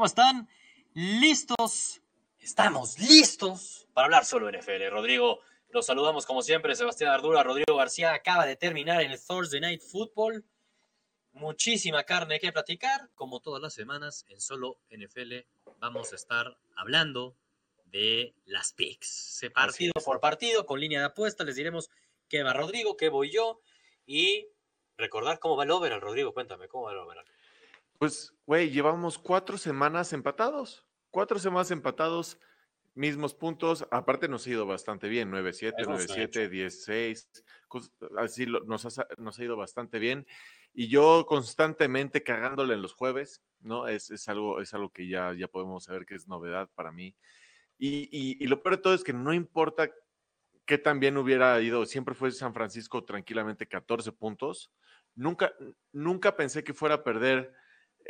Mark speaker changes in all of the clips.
Speaker 1: ¿Cómo están? ¿Listos? Estamos listos para hablar solo NFL. Rodrigo, los saludamos como siempre. Sebastián Ardura, Rodrigo García acaba de terminar en el Thursday Night Football. Muchísima carne que platicar. Como todas las semanas en solo NFL vamos a estar hablando de las picks. Partido por partido, con línea de apuesta. Les diremos qué va Rodrigo, qué voy yo. Y recordar cómo va el overall. Rodrigo, cuéntame, ¿cómo va el overall?
Speaker 2: Pues, güey, llevamos cuatro semanas empatados. Cuatro semanas empatados, mismos puntos. Aparte nos ha ido bastante bien, 9-7, 9-7, 10-6. Así nos, ha, nos ha ido bastante bien. Y yo constantemente cagándole en los jueves, ¿no? Es, es, algo, es algo que ya, ya podemos saber que es novedad para mí. Y, y, y lo peor de todo es que no importa qué tan bien hubiera ido, siempre fue San Francisco tranquilamente 14 puntos. Nunca, nunca pensé que fuera a perder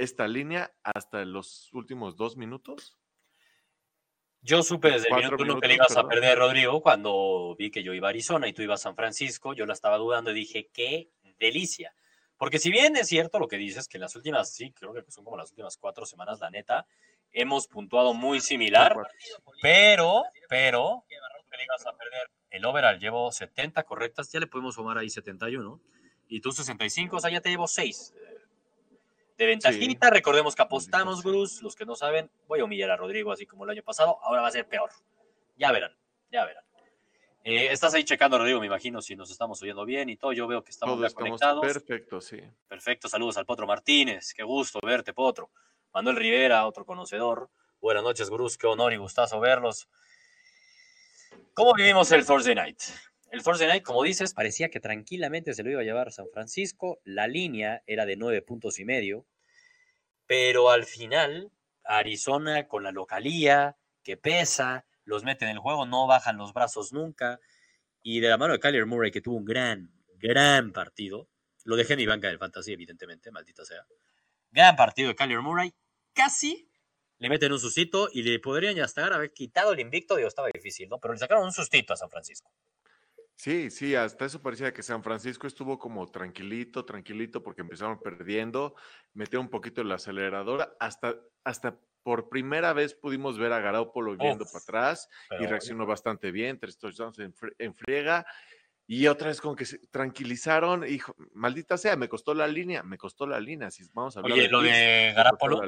Speaker 2: esta línea hasta los últimos dos minutos.
Speaker 1: Yo supe desde el minuto uno que le ibas a perder, Rodrigo, cuando vi que yo iba a Arizona y tú ibas a San Francisco, yo la estaba dudando y dije, qué delicia. Porque si bien es cierto lo que dices, que en las últimas, sí, creo que son como las últimas cuatro semanas, la neta, hemos puntuado muy similar, pero, pero, le ibas a perder el overall, llevo 70 correctas, ya le podemos sumar ahí 71, y tú 65, o sea, ya te llevo 6 de ventajita. Recordemos que apostamos, Bruce. Los que no saben, voy a humillar a Rodrigo así como el año pasado. Ahora va a ser peor. Ya verán, ya verán. Eh, estás ahí checando, Rodrigo, me imagino, si nos estamos oyendo bien y todo. Yo veo que estamos conectados.
Speaker 2: Perfecto, sí.
Speaker 1: Perfecto, saludos al Potro Martínez. Qué gusto verte, Potro. Manuel Rivera, otro conocedor. Buenas noches, Bruce. Qué honor y gustazo verlos. ¿Cómo vivimos el Thursday Night? El Thursday Night, como dices, parecía que tranquilamente se lo iba a llevar San Francisco. La línea era de nueve puntos y medio. Pero al final, Arizona con la localía, que pesa, los mete en el juego, no bajan los brazos nunca. Y de la mano de Kyler Murray, que tuvo un gran, gran partido. Lo dejé en mi banca del fantasy, evidentemente, maldita sea. Gran partido de Kyler Murray. Casi le meten un sustito y le podrían ya estar haber quitado el invicto. Digo, estaba difícil, ¿no? Pero le sacaron un sustito a San Francisco.
Speaker 2: Sí, sí, hasta eso parecía que San Francisco estuvo como tranquilito, tranquilito, porque empezaron perdiendo, metió un poquito la aceleradora, hasta, hasta por primera vez pudimos ver a Garoppolo viendo para atrás y reaccionó bastante bien, tres touchdowns en, en friega. Y otra vez como que se tranquilizaron, hijo, maldita sea, me costó la línea, me costó la línea, si vamos a hablar
Speaker 1: Oye, lo de Garoppolo,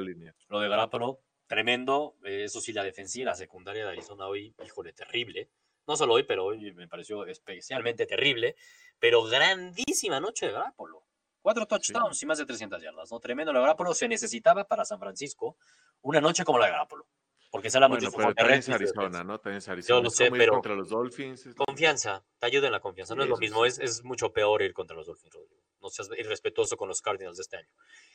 Speaker 1: lo de Garoppolo, tremendo, eh, eso sí, la defensiva, la secundaria de Arizona hoy, híjole, terrible no solo hoy, pero hoy me pareció especialmente terrible, pero grandísima noche de Garápolo. Cuatro touchdowns y más de 300 yardas, ¿no? Tremendo lo de Garápolo. Se necesitaba para San Francisco una noche como la de Garápolo. Porque se habla
Speaker 2: bueno,
Speaker 1: mucho
Speaker 2: de También Arizona, ¿no? También Arizona. Yo
Speaker 1: lo sé, pero.
Speaker 2: Contra los Dolphins.
Speaker 1: Confianza, te ayuda en la confianza. No es lo mismo, es, es, mucho peor ir contra los Dolphins, Rodrigo. No seas irrespetuoso con los Cardinals de este año.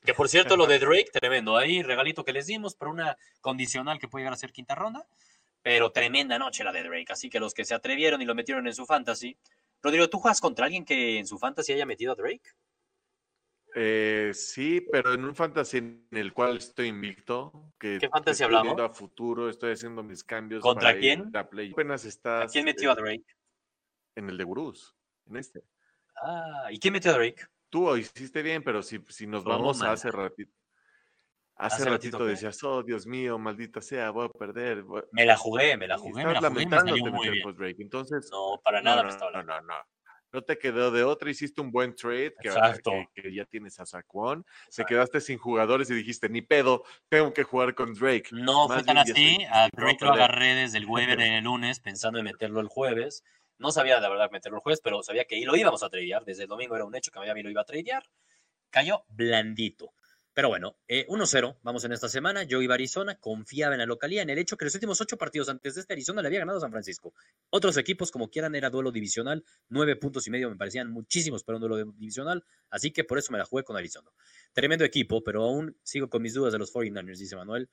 Speaker 1: Que por cierto, lo de Drake, tremendo. Ahí, regalito que les dimos por una condicional que puede llegar a ser quinta ronda. Pero tremenda noche la de Drake. Así que los que se atrevieron y lo metieron en su fantasy. Rodrigo, ¿tú juegas contra alguien que en su fantasy haya metido a Drake?
Speaker 2: Eh, sí, pero en un fantasy en el cual estoy invicto. Que
Speaker 1: ¿Qué fantasy hablamos?
Speaker 2: a futuro, estoy haciendo mis cambios.
Speaker 1: ¿Contra quién?
Speaker 2: Play. Apenas estás,
Speaker 1: ¿A quién metió a Drake?
Speaker 2: En el de Gurús, en este.
Speaker 1: Ah, ¿y quién metió a Drake?
Speaker 2: Tú hiciste bien, pero si, si nos vamos a hace ratito. Hace, ratito, decías, oh, Dios mío, maldita sea, voy a perder.
Speaker 1: Me la jugué, me la jugué, me la jugué. Me muy bien.
Speaker 2: Break. Entonces,
Speaker 1: no, para nada
Speaker 2: no,
Speaker 1: me estaba
Speaker 2: no, no, no, no. te quedó de otra, hiciste un buen trade, que, que, que ya tienes a Saquon, te quedaste sin jugadores y dijiste, ni pedo, tengo que jugar con Drake.
Speaker 1: No fue tan así, a Drake lo agarré desde el waiver en el lunes, pensando en meterlo el jueves. No sabía de verdad meterlo el jueves, pero sabía que lo íbamos a tradear. Desde el domingo era un hecho que Miami lo iba a tradear. Cayó blandito. Pero bueno, 1-0, eh, vamos en esta semana. Yo iba a Arizona, confiaba en la localía, en el hecho que los últimos ocho partidos antes de este Arizona le había ganado a San Francisco. Otros equipos, como quieran, era duelo divisional. Nueve puntos y medio me parecían muchísimos para un duelo divisional, así que por eso me la jugué con Arizona. Tremendo equipo, pero aún sigo con mis dudas de los 49ers, dice Manuel.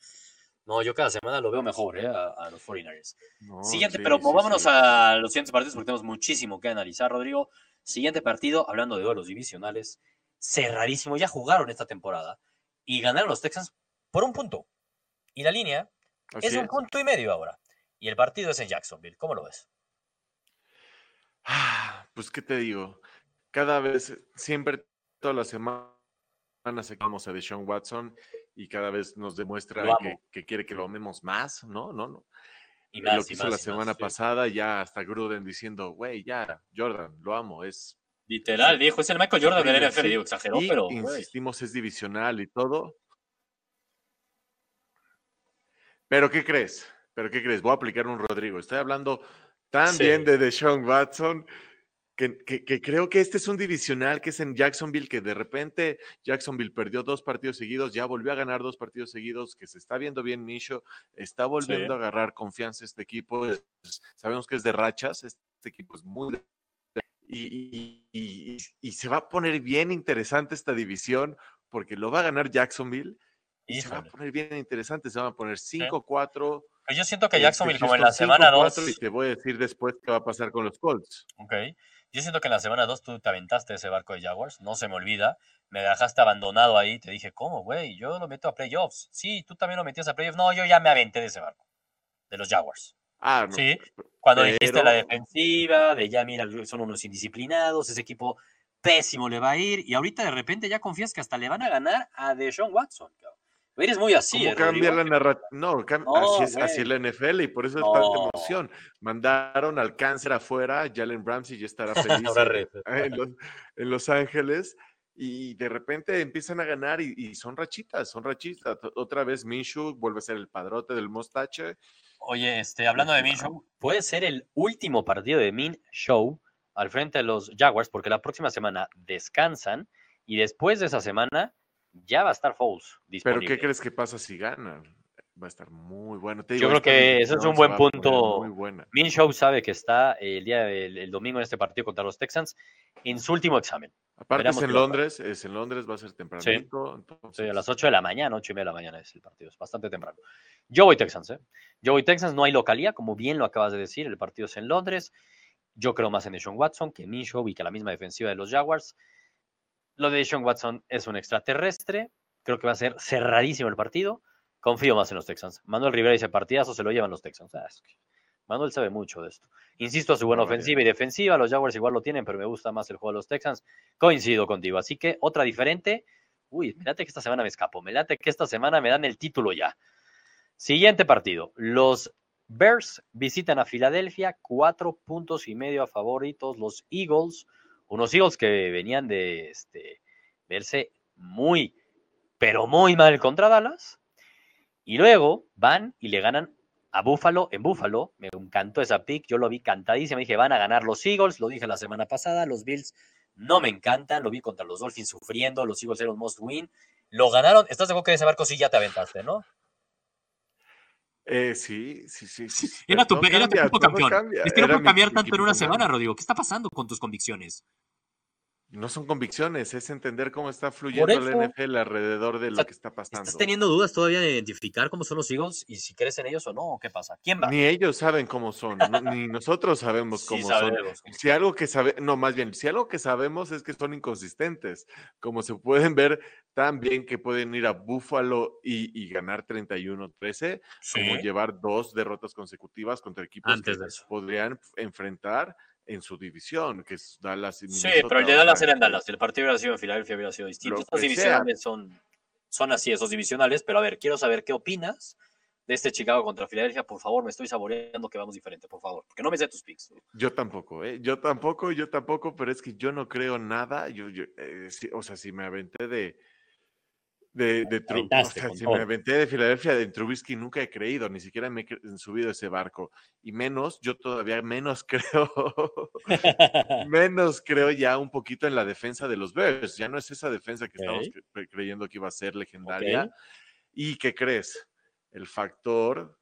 Speaker 1: No, yo cada semana lo veo mejor eh, a, los 49ers. Siguiente, pero vámonos a los siguientes partidos porque tenemos muchísimo que analizar, Rodrigo. Siguiente partido, hablando de duelos divisionales, cerradísimo. Ya jugaron esta temporada y ganaron los Texans por un punto. Y la línea es un punto y medio ahora. Y el partido es en Jacksonville. ¿Cómo lo ves?
Speaker 2: Ah, pues, ¿qué te digo? Cada vez, siempre, todas las semanas sacamos a Deshaun Watson y cada vez nos demuestra que, quiere que lo amemos más, ¿no? No, no. Y lo que hizo la semana pasada, ya hasta Gruden diciendo, güey, ya, Jordan, lo amo, es...
Speaker 1: Literal, dijo, es el Michael Jordan del NFL, digo, exageró, pero...
Speaker 2: Insistimos, es divisional y todo. Pero, ¿qué crees? ¿Pero qué crees? Voy a aplicar un Rodrigo. Estoy hablando también de Deshaun Watson, que, creo que este es un divisional que es en Jacksonville, que de repente Jacksonville perdió dos partidos seguidos, ya volvió a ganar dos partidos seguidos, que se está viendo bien Micho, está volviendo a agarrar confianza este equipo. sabemos que es de rachas, este equipo es muy... Y, y, se va a poner bien interesante esta división porque lo va a ganar Jacksonville y se va a poner bien interesante, se van a poner 5-4.
Speaker 1: Yo siento que Jacksonville, como en la semana 2.
Speaker 2: Y te voy a decir después qué va a pasar con los Colts.
Speaker 1: Ok. Yo siento que en la semana 2 tú te aventaste ese barco de Jaguars, no se me olvida. Me dejaste abandonado ahí. Te dije, ¿cómo, güey? Yo lo meto a playoffs. Sí, tú también lo metías a playoffs. No, yo ya me aventé de ese barco, de los Jaguars.
Speaker 2: Ah,
Speaker 1: no, sí. Cuando dijiste la defensiva, de ya, mira, son unos indisciplinados, ese equipo pésimo le va a ir. Y ahorita de repente ya confías que hasta le van a ganar a Deshaun Watson, cabrón. Eres muy así.
Speaker 2: ¿Cómo
Speaker 1: ¿eh,
Speaker 2: cambia la narrativa? No, así, es, así la NFL y por eso es tanta emoción. Mandaron al cáncer afuera, Jalen Ramsey ya estará feliz en, los, Ángeles y de repente empiezan a ganar y, son rachitas, son rachitas. Otra vez Minshew vuelve a ser el padrote del mostache.
Speaker 1: Oye, este, hablando de Minshew, puede ser el último partido de Min Show al frente de los Jaguars porque la próxima semana descansan y después de esa semana ya va a estar Foles
Speaker 2: disponible. Pero ¿qué crees que pasa si ganan? Va a estar muy bueno.
Speaker 1: Yo creo que ese es un buen punto. Min Show sabe que está el día del domingo en este partido contra los Texans en su último examen.
Speaker 2: Aparte es en Londres, es en Londres, va a ser temprano.
Speaker 1: Sí. a las 8 de la mañana, 8 y media de la mañana es el partido, es bastante temprano. Yo voy Texans, ¿eh? Yo voy Texans, no hay localía, como bien lo acabas de decir, el partido es en Londres. Yo creo más en Sean Watson que en Show y que la misma defensiva de los Jaguars. Lo de Sean Watson es un extraterrestre. Creo que va a ser cerradísimo el partido. Confío más en los Texans. Manuel Rivera dice partidazo, se lo llevan los Texans. Ah, Manuel sabe mucho de esto. Insisto, a su buena ofensiva y defensiva. Los Jaguars igual lo tienen, pero me gusta más el juego de los Texans. Coincido contigo. Así que otra diferente. Uy, me late que esta semana me escapo. Me late que esta semana me dan el título ya. Siguiente partido. Los Bears visitan a Filadelfia. Cuatro puntos y medio a favoritos. Los Eagles unos Eagles que venían de este, verse muy, pero muy mal contra Dallas. Y luego van y le ganan a Buffalo en Buffalo. Me encantó esa pick, yo lo vi cantadísimo. Dije, van a ganar los Eagles, lo dije la semana pasada. Los Bills no me encantan, lo vi contra los Dolphins sufriendo. Los Eagles eran most win. Lo ganaron. ¿Estás de acuerdo que ese barco sí ya te aventaste, no?
Speaker 2: Eh, sí, sí, sí, sí.
Speaker 1: Era tu, era tu equipo campeón. Es que no puedo cambiar tanto en una semana, Rodrigo. ¿Qué está pasando con tus convicciones?
Speaker 2: No son convicciones, es entender cómo está fluyendo el NFL alrededor de lo que está pasando.
Speaker 1: ¿Estás teniendo dudas todavía de identificar cómo son los Eagles y si crees en ellos o no? ¿Qué pasa? ¿Quién va?
Speaker 2: Ni ellos saben cómo son, ni nosotros sabemos cómo son. Si algo que sabe, no, más bien, si algo que sabemos es que son inconsistentes, como se pueden ver tan bien que pueden ir a Buffalo y, ganar 31-13, como llevar dos derrotas consecutivas contra equipos que podrían enfrentar en su división, que es Dallas y
Speaker 1: Sí, pero el de Dallas era en Dallas, el partido hubiera sido en Filadelfia, hubiera sido distinto. Estos divisionales son, son así, esos divisionales, pero a ver, quiero saber qué opinas de este Chicago contra Filadelfia. Por favor, me estoy saboreando que vamos diferente, por favor, porque no me sé tus picks.
Speaker 2: Yo tampoco, ¿eh? Yo tampoco, yo tampoco, pero es que yo no creo nada. Yo, eh, o sea, si me aventé de de, de si me aventé de Filadelfia, de Trubisky nunca he creído, ni siquiera me he subido ese barco. Y menos, yo todavía menos creo, menos creo ya un poquito en la defensa de los Bears. Ya no es esa defensa que estamos creyendo que iba a ser legendaria. ¿Y qué crees? El factor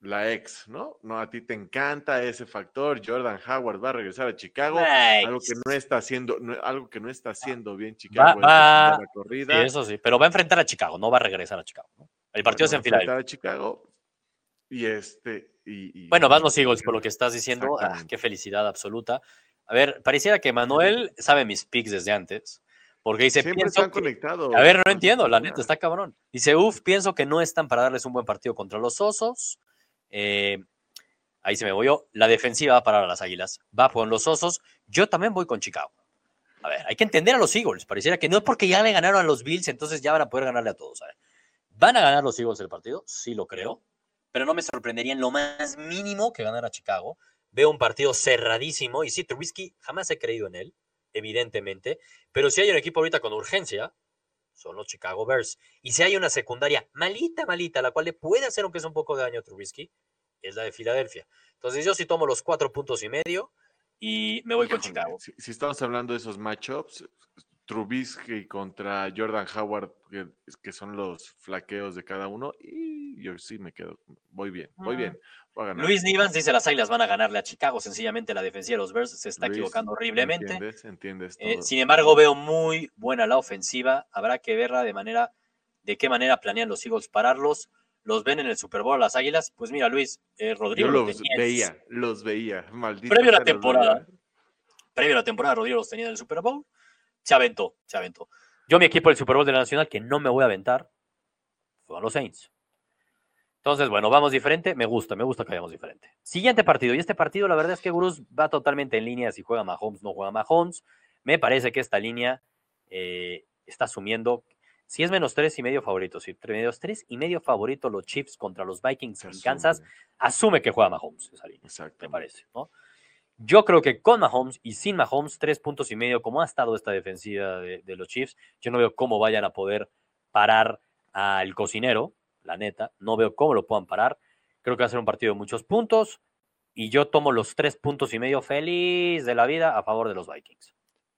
Speaker 2: la ex, ¿no? No, a ti te encanta ese factor. Jordan Howard va a regresar a Chicago, algo que no está haciendo, algo que no está haciendo bien Chicago.
Speaker 1: Va, la corrida. eso sí, pero va a enfrentar a Chicago, no va a regresar a Chicago. El partido es en Filadelfia.
Speaker 2: a Chicago y este y,
Speaker 1: bueno, van los Eagles por lo que estás diciendo. Ah, qué felicidad absoluta. A ver, pareciera que Manuel sabe mis picks desde antes. Porque dice,
Speaker 2: Siempre están conectados.
Speaker 1: A ver, no entiendo, la neta, está cabrón. Dice, uff, pienso que no están para darles un buen partido contra los Osos. Eh, ahí se me voy yo. La defensiva va a parar a las Águilas. Va con los Osos. Yo también voy con Chicago. A ver, hay que entender a los Eagles. Pareciera que no es porque ya le ganaron a los Bills, entonces ya van a poder ganarle a todos. ¿Van a ganar los Eagles el partido? Sí lo creo, pero no me sorprendería en lo más mínimo que ganara Chicago. Veo un partido cerradísimo y sí, Trubisky jamás he creído en él, evidentemente, pero si hay un equipo ahorita con urgencia, son los Chicago Bears. Y si hay una secundaria malita, malita, la cual le puede hacer aunque sea un poco de daño a Trubisky, es la de Filadelfia. Entonces yo sí tomo los cuatro puntos y medio y me voy con Chicago.
Speaker 2: Si, si estamos hablando de esos matchups, Trubisky contra Jordan Howard, que, son los flaqueos de cada uno, y yo sí me quedo, voy bien, voy mm. bien.
Speaker 1: Luis Nivans dice las Águilas van a ganarle a Chicago, sencillamente la defensiva de los Bears se está equivocando horriblemente.
Speaker 2: Entiendes, entiendes
Speaker 1: eh, sin embargo, veo muy buena la ofensiva, habrá que verla de manera, de qué manera planean los Eagles pararlos. ¿Los ven en el Super Bowl las Águilas? Pues mira, Luis, eh, Rodrigo.
Speaker 2: Yo los veía, los veía, maldito.
Speaker 1: Previo a la temporada, previo a la temporada, Rodrigo los tenía en el Super Bowl se aventó, se aventó. Yo mi equipo del Super Bowl de la Nacional, que no me voy a aventar, fueron los Saints. Entonces, bueno, vamos diferente. Me gusta, me gusta que vayamos diferente. Siguiente partido. Y este partido, la verdad es que Gurus va totalmente en línea si juega Mahomes, no juega Mahomes. Me parece que esta línea eh, está asumiendo, si es menos tres y medio favorito, si menos tres y medio favorito los Chiefs contra los Vikings en Kansas, asume que juega Mahomes esa línea. Exacto. Me parece, ¿no? Yo creo que con Mahomes y sin Mahomes, tres puntos y medio, como ha estado esta defensiva de, los Chiefs, yo no veo cómo vayan a poder parar al cocinero, la neta, no veo cómo lo puedan parar. Creo que va a ser un partido de muchos puntos y yo tomo los tres puntos y medio feliz de la vida a favor de los Vikings.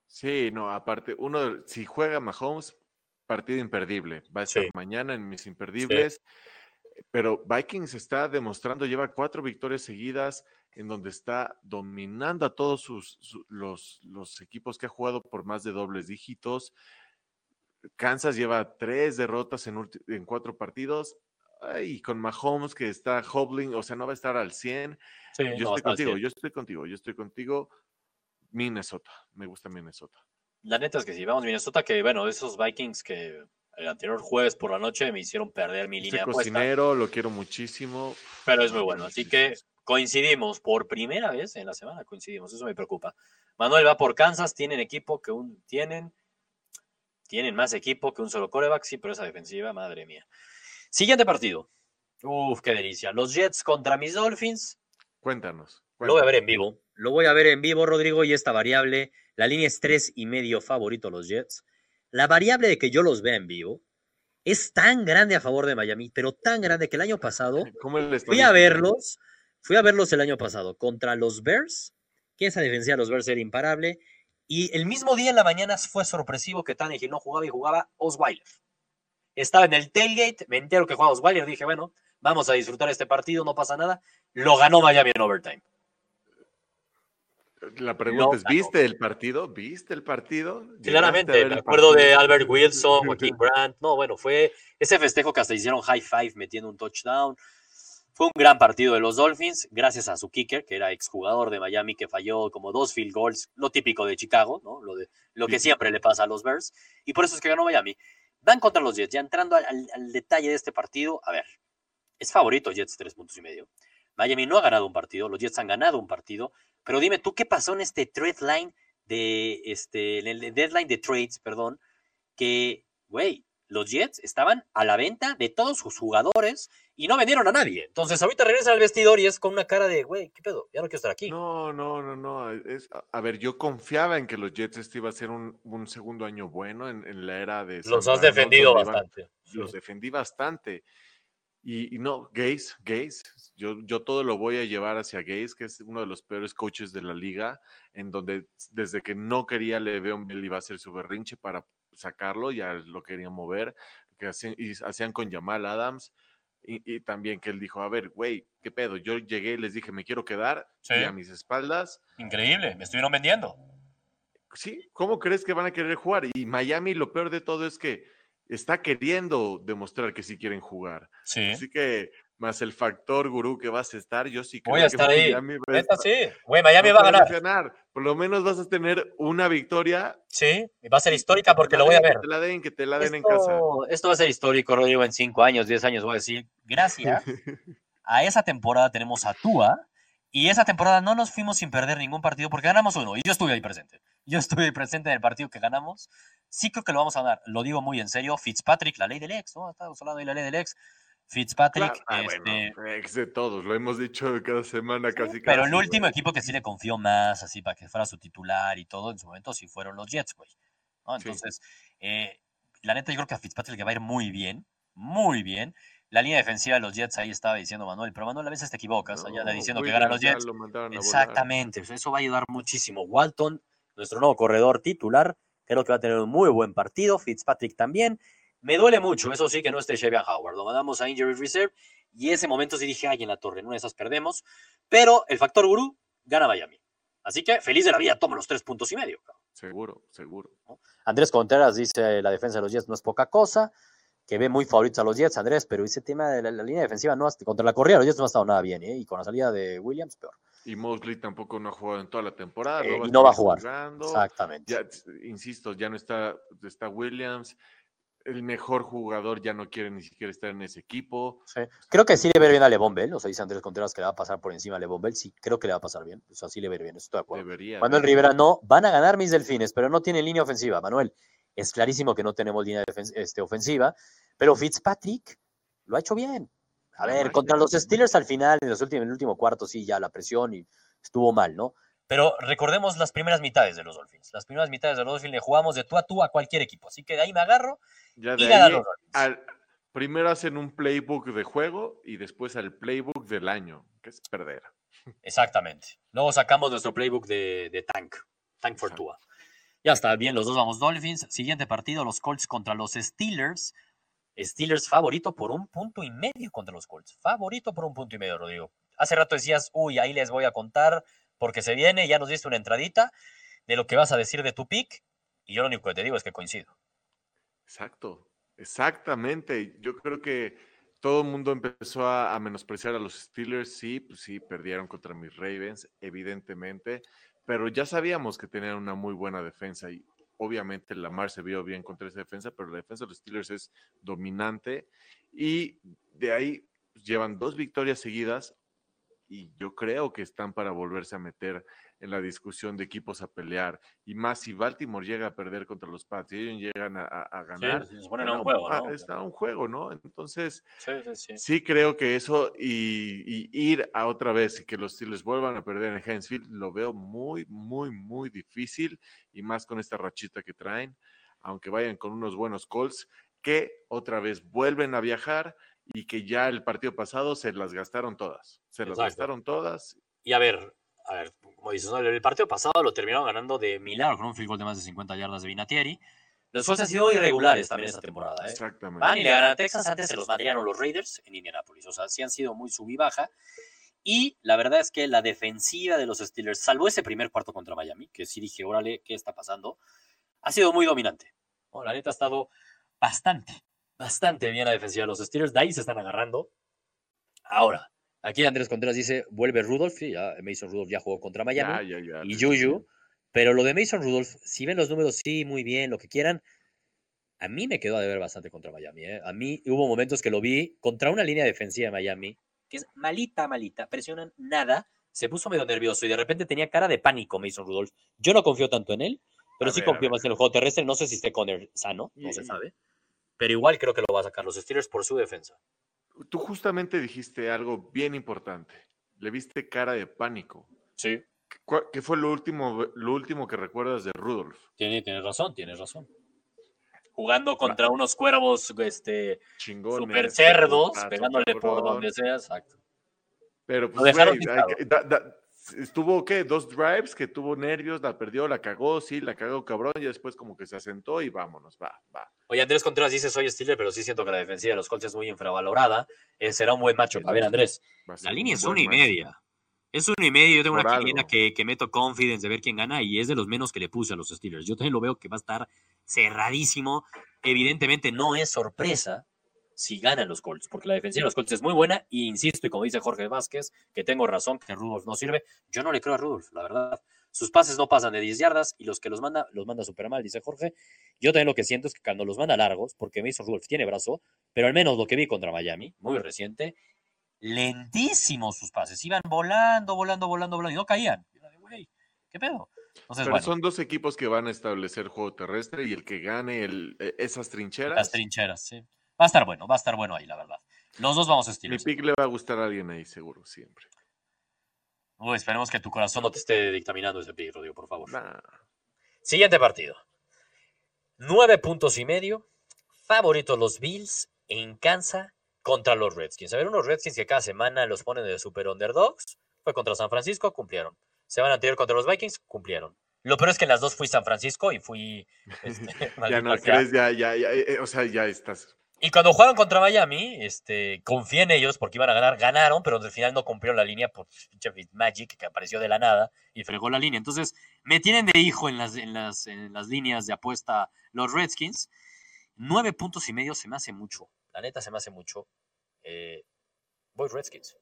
Speaker 2: Sí, no, aparte, uno, si juega Mahomes, partido imperdible. Va a ser mañana en mis imperdibles. Pero Vikings está demostrando, lleva cuatro victorias seguidas en donde está dominando a todos sus, los, los, equipos que ha jugado por más de dobles dígitos. Kansas lleva tres derrotas en, en cuatro partidos. Y con Mahomes que está hobbling, o sea, no va a estar al 100. yo estoy contigo, yo estoy contigo, yo estoy contigo. Minnesota, me gusta Minnesota.
Speaker 1: La neta es que sí, vamos Minnesota, que bueno, esos Vikings que el anterior jueves por la noche me hicieron perder mi línea.
Speaker 2: Este cocinero, lo quiero muchísimo.
Speaker 1: Pero es muy bueno, así que coincidimos por primera vez en la semana, coincidimos, eso me preocupa. Manuel va por Kansas, tienen equipo que un, tienen, tienen más equipo que un solo coreback, sí, pero esa defensiva, madre mía. Siguiente partido. Uf, qué delicia. Los Jets contra mis Dolphins.
Speaker 2: Cuéntanos,
Speaker 1: Lo voy a ver en vivo. Lo voy a ver en vivo, Rodrigo, y esta variable, la línea es tres y medio favorito los Jets. La variable de que yo los vea en vivo es tan grande a favor de Miami, pero tan grande que el año pasado fui a verlos Fui a verlos el año pasado contra los Bears, que esa defensa de los Bears era imparable. Y el mismo día en la mañana fue sorpresivo que Tannehill no jugaba y jugaba Osweiler. Estaba en el tailgate, me entero que jugaba Osweiler, dije, bueno, vamos a disfrutar este partido, no pasa nada. Lo ganó Miami en overtime.
Speaker 2: La pregunta es, ¿viste el partido? ¿Viste el partido?
Speaker 1: Claramente, me acuerdo de Albert Wilson, Joaquín Brandt. No, bueno, fue ese festejo que hasta hicieron high five metiendo un touchdown. Fue un gran partido de los Dolphins, gracias a su kicker, que era exjugador de Miami, que falló como dos field goals, lo típico de Chicago, ¿no? Lo, de, lo que siempre le pasa a los Bears, y por eso es que ganó Miami. Van contra los Jets, ya entrando al, detalle de este partido, a ver, es favorito Jets tres puntos y medio. Miami no ha ganado un partido, los Jets han ganado un partido, pero dime tú qué pasó en este trade line de, este, en el deadline de trades, perdón, que, güey, los Jets estaban a la venta de todos sus jugadores y no vendieron a nadie. Entonces ahorita regresan al vestidor y es con una cara de, güey, ¿qué pedo? Ya no quiero estar aquí.
Speaker 2: No, no, no, no. Es, a ver, yo confiaba en que los Jets este iba a ser un, segundo año bueno en, la era de...
Speaker 1: Los has defendido bastante.
Speaker 2: Los defendí bastante. Y, no, Gaze, Gaze, yo, yo todo lo voy a llevar hacia Gaze, que es uno de los peores coaches de la liga, en donde desde que no quería Le'Veon Bell iba a hacer su berrinche para sacarlo, ya lo querían mover, que hacían, y hacían con Jamal Adams. Y, también que él dijo, a ver, güey, ¿qué pedo? Yo llegué y les dije, me quiero quedar y a mis espaldas.
Speaker 1: Increíble, me estuvieron vendiendo.
Speaker 2: Sí, ¿cómo crees que van a querer jugar? Y Miami, lo peor de todo es que está queriendo demostrar que sí quieren jugar.
Speaker 1: Sí.
Speaker 2: Así que más el factor gurú que vas a estar, yo sí
Speaker 1: creo Voy a estar ahí. Miami va sí. Güey, Miami va a ganar.
Speaker 2: Por lo menos vas a tener una victoria.
Speaker 1: Sí, va a ser histórica porque lo voy a ver.
Speaker 2: Que te la den, que te la den en casa.
Speaker 1: Esto va a ser histórico, Rodrigo, en cinco años, diez años, voy a decir. Gracias. a esa temporada tenemos a Tua. Y esa temporada no nos fuimos sin perder ningún partido porque ganamos uno. Y yo estuve ahí presente. Yo estuve presente en el partido que ganamos. Sí creo que lo vamos a ganar. Lo digo muy en serio. Fitzpatrick, la ley del ex, ¿no? Estamos hablando de la ley del ex. Fitzpatrick.
Speaker 2: Ah, este, ex de todos, lo hemos dicho cada semana casi.
Speaker 1: pero el último equipo que sí le confió más, así para que fuera su titular y todo, en su momento sí fueron los Jets, güey. Entonces, eh, la neta, yo creo que a Fitzpatrick le va a ir muy bien, muy bien. La línea defensiva de los Jets ahí estaba diciendo Manuel, pero Manuel a veces te equivocas, allá diciendo que ganan los Jets. Exactamente, eso va a ayudar muchísimo. Walton, nuestro nuevo corredor titular, creo que va a tener un muy buen partido. Fitzpatrick también. Me duele mucho, eso sí, que no esté Shevian Howard. Lo mandamos a Injury Reserve y ese momento sí dije, ay, en la torre, no esas perdemos. Pero el factor gurú gana Miami. Así que feliz de la vida, toma los tres puntos y medio.
Speaker 2: Seguro, seguro.
Speaker 1: Andrés Contreras dice, la defensa de los Jets no es poca cosa, que ve muy favoritos a los Jets, Andrés, pero ese tema de la, línea defensiva no contra la corrida los Jets no ha estado nada bien, ¿eh? y con la salida de Williams, peor.
Speaker 2: Y Mosley tampoco no ha jugado en toda la temporada.
Speaker 1: Eh, y no va a jugar. Exactamente.
Speaker 2: Ya, insisto, ya no está, está Williams el mejor jugador ya no quiere ni siquiera estar en ese equipo.
Speaker 1: Creo que sí le ver bien a Levon Bell, o sea, dice Andrés Contreras que le va a pasar por encima a Levon Bell, sí, creo que le va a pasar bien, o sea, sí le ver bien, estoy de acuerdo. Debería, Manuel Rivera, no, van a ganar mis delfines, pero no tienen línea ofensiva, Manuel, es clarísimo que no tenemos línea este, ofensiva, pero Fitzpatrick lo ha hecho bien. A ver, contra los Steelers al final, en, los últimos, en el último cuarto, sí, ya la presión y estuvo mal, ¿no? Pero recordemos las primeras mitades de los Dolphins. Las primeras mitades de los Dolphins le jugamos de tú a tú a cualquier equipo. Así que de ahí me agarro
Speaker 2: ya y ahí, los al, primero hacen un playbook de juego y después al playbook del año, que es perder.
Speaker 1: Exactamente. Luego sacamos nuestro playbook de, Tank, Tank for Tua. Ya está, bien, los dos vamos Dolphins. Siguiente partido, los Colts contra los Steelers. Steelers favorito por un punto y medio contra los Colts. Favorito por un punto y medio, Rodrigo. Hace rato decías, uy, ahí les voy a contar porque se viene, ya nos diste una entradita de lo que vas a decir de tu pick, y yo lo único que te digo es que coincido.
Speaker 2: Exacto, exactamente. Yo creo que todo el mundo empezó a, menospreciar a los Steelers, sí, pues sí, perdieron contra mis Ravens, evidentemente, pero ya sabíamos que tenían una muy buena defensa y obviamente Lamar se vio bien contra esa defensa, pero la defensa de los Steelers es dominante y de ahí pues, llevan dos victorias seguidas, y yo creo que están para volverse a meter en la discusión de equipos a pelear. Y más si Baltimore llega a perder contra los Pats y ellos llegan a, ganar.
Speaker 1: Sí, a un juego, ¿no?
Speaker 2: Está un juego, ¿no? Entonces, sí, creo que eso y, ir a otra vez y que los Steelers vuelvan a perder en Hensfield, lo veo muy, muy, muy difícil. Y más con esta rachita que traen, aunque vayan con unos buenos Colts, que otra vez vuelven a viajar y que ya el partido pasado se las gastaron todas. Se las gastaron todas.
Speaker 1: Y a ver, a ver, como dices, el partido pasado lo terminaron ganando de milagro con un field goal de más de 50 yardas de Vinatieri. Los juegos han sido irregulares también esta temporada. ¿eh?
Speaker 2: Exactamente.
Speaker 1: Van y le ganan a Texas, antes se los mandaron los Raiders en Indianapolis. O sea, sí han sido muy sub y baja. Y la verdad es que la defensiva de los Steelers, salvo ese primer cuarto contra Miami, que sí dije, órale, ¿qué está pasando? Ha sido muy dominante. la neta ha estado bastante, bastante bien la defensiva de los Steelers. De ahí se están agarrando. Ahora, aquí Andrés Contreras dice, vuelve Rudolph. ya Mason Rudolph ya jugó contra Miami. y Juju. Pero lo de Mason Rudolph, si ven los números, sí, muy bien, lo que quieran. A mí me quedó a deber bastante contra Miami. ¿eh? A mí hubo momentos que lo vi contra una línea defensiva de Miami, que es malita, malita, presionan nada. Se puso medio nervioso y de repente tenía cara de pánico Mason Rudolph. Yo no confío tanto en él, pero sí confío más en el juego terrestre. No sé si esté con él sano, no se sabe pero igual creo que lo va a sacar los Steelers por su defensa.
Speaker 2: Tú justamente dijiste algo bien importante. Le viste cara de pánico.
Speaker 1: Sí.
Speaker 2: ¿Qué fue lo último, lo último que recuerdas de Rudolph?
Speaker 1: Tienes, tienes razón, tienes razón. Jugando contra unos cuervos este, super cerdos, pegándole por donde sea, exacto.
Speaker 2: Pero pues, estuvo, ¿qué? Dos drives que tuvo nervios, la perdió, la cagó, sí, la cagó cabrón, y después como que se asentó y vámonos, va, va.
Speaker 1: Oye, Andrés Contreras dice, soy Steeler, pero sí siento que la defensiva de los Colts es muy infravalorada. Eh, será un buen macho. A ver, Andrés, la línea es una y media. Es una y media. Yo tengo una quiniela que, que, meto confidence de ver quién gana y es de los menos que le puse a los Steelers. Yo también lo veo que va a estar cerradísimo. Evidentemente no es sorpresa si ganan los Colts, porque la defensiva de los Colts es muy buena, y insisto, y como dice Jorge Vázquez, que tengo razón, que Rudolf no sirve, yo no le creo a Rudolf, la verdad. Sus pases no pasan de 10 yardas y los que los manda, los manda súper mal, dice Jorge. Yo también lo que siento es que cuando los manda largos, porque Mason Rudolph tiene brazo, pero al menos lo que vi contra Miami, muy reciente, lentísimos sus pases, iban volando, volando, volando, volando, y no caían. ¿Qué pedo?
Speaker 2: Pero son dos equipos que van a establecer juego terrestre y el que gane el, e, esas trincheras. Las
Speaker 1: trincheras, sí. Va a estar bueno, va a estar bueno ahí, la verdad. Los dos vamos a estirar.
Speaker 2: Mi pick le va a gustar a alguien ahí, seguro, siempre.
Speaker 1: Uy, esperemos que tu corazón no te esté dictaminando ese pick, Rodrigo, por favor. Siguiente partido. Nueve puntos y medio. Favoritos los Bills en Kansas contra los Redskins. A ver, unos Redskins que cada semana los ponen de super underdogs. Fue contra San Francisco, cumplieron. Se van a anterior contra los Vikings, cumplieron. Lo peor es que en las dos fui San Francisco y fui.
Speaker 2: Este, ya no crees, ya, ya, ya, eh, o sea, ya estás.
Speaker 1: Y cuando jugaron contra Miami, este, confié en ellos porque iban a ganar, ganaron, pero al final no cumplieron la línea por Magic que apareció de la nada y fregó la línea. Entonces, me tienen de hijo en las, en las, en las líneas de apuesta los Redskins. Nueve puntos y medio se me hace mucho. La neta se me hace mucho. Eh, voy Redskins.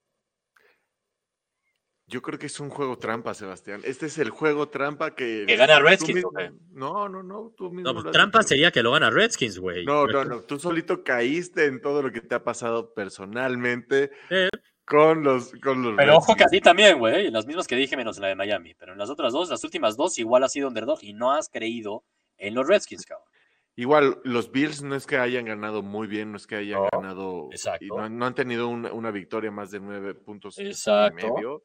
Speaker 2: Yo creo que es un juego trampa, Sebastián. Este es el juego trampa que.
Speaker 1: Que gana Redskins,
Speaker 2: No, no, no. Tú mismo
Speaker 1: no, trampa sería que lo gana Redskins, güey.
Speaker 2: No, no, no. Tú solito caíste en todo lo que te ha pasado personalmente con los. Con los
Speaker 1: Pero ojo que a ti también, güey. En las mismas que dije, menos la de Miami. Pero en las otras dos, las últimas dos, igual has sido underdog y no has creído en los Redskins, cabrón.
Speaker 2: Igual, los Bills no es que hayan ganado muy bien, no es que hayan ganado. Exacto. no, han tenido una, una, victoria más de nueve puntos exacto. y medio.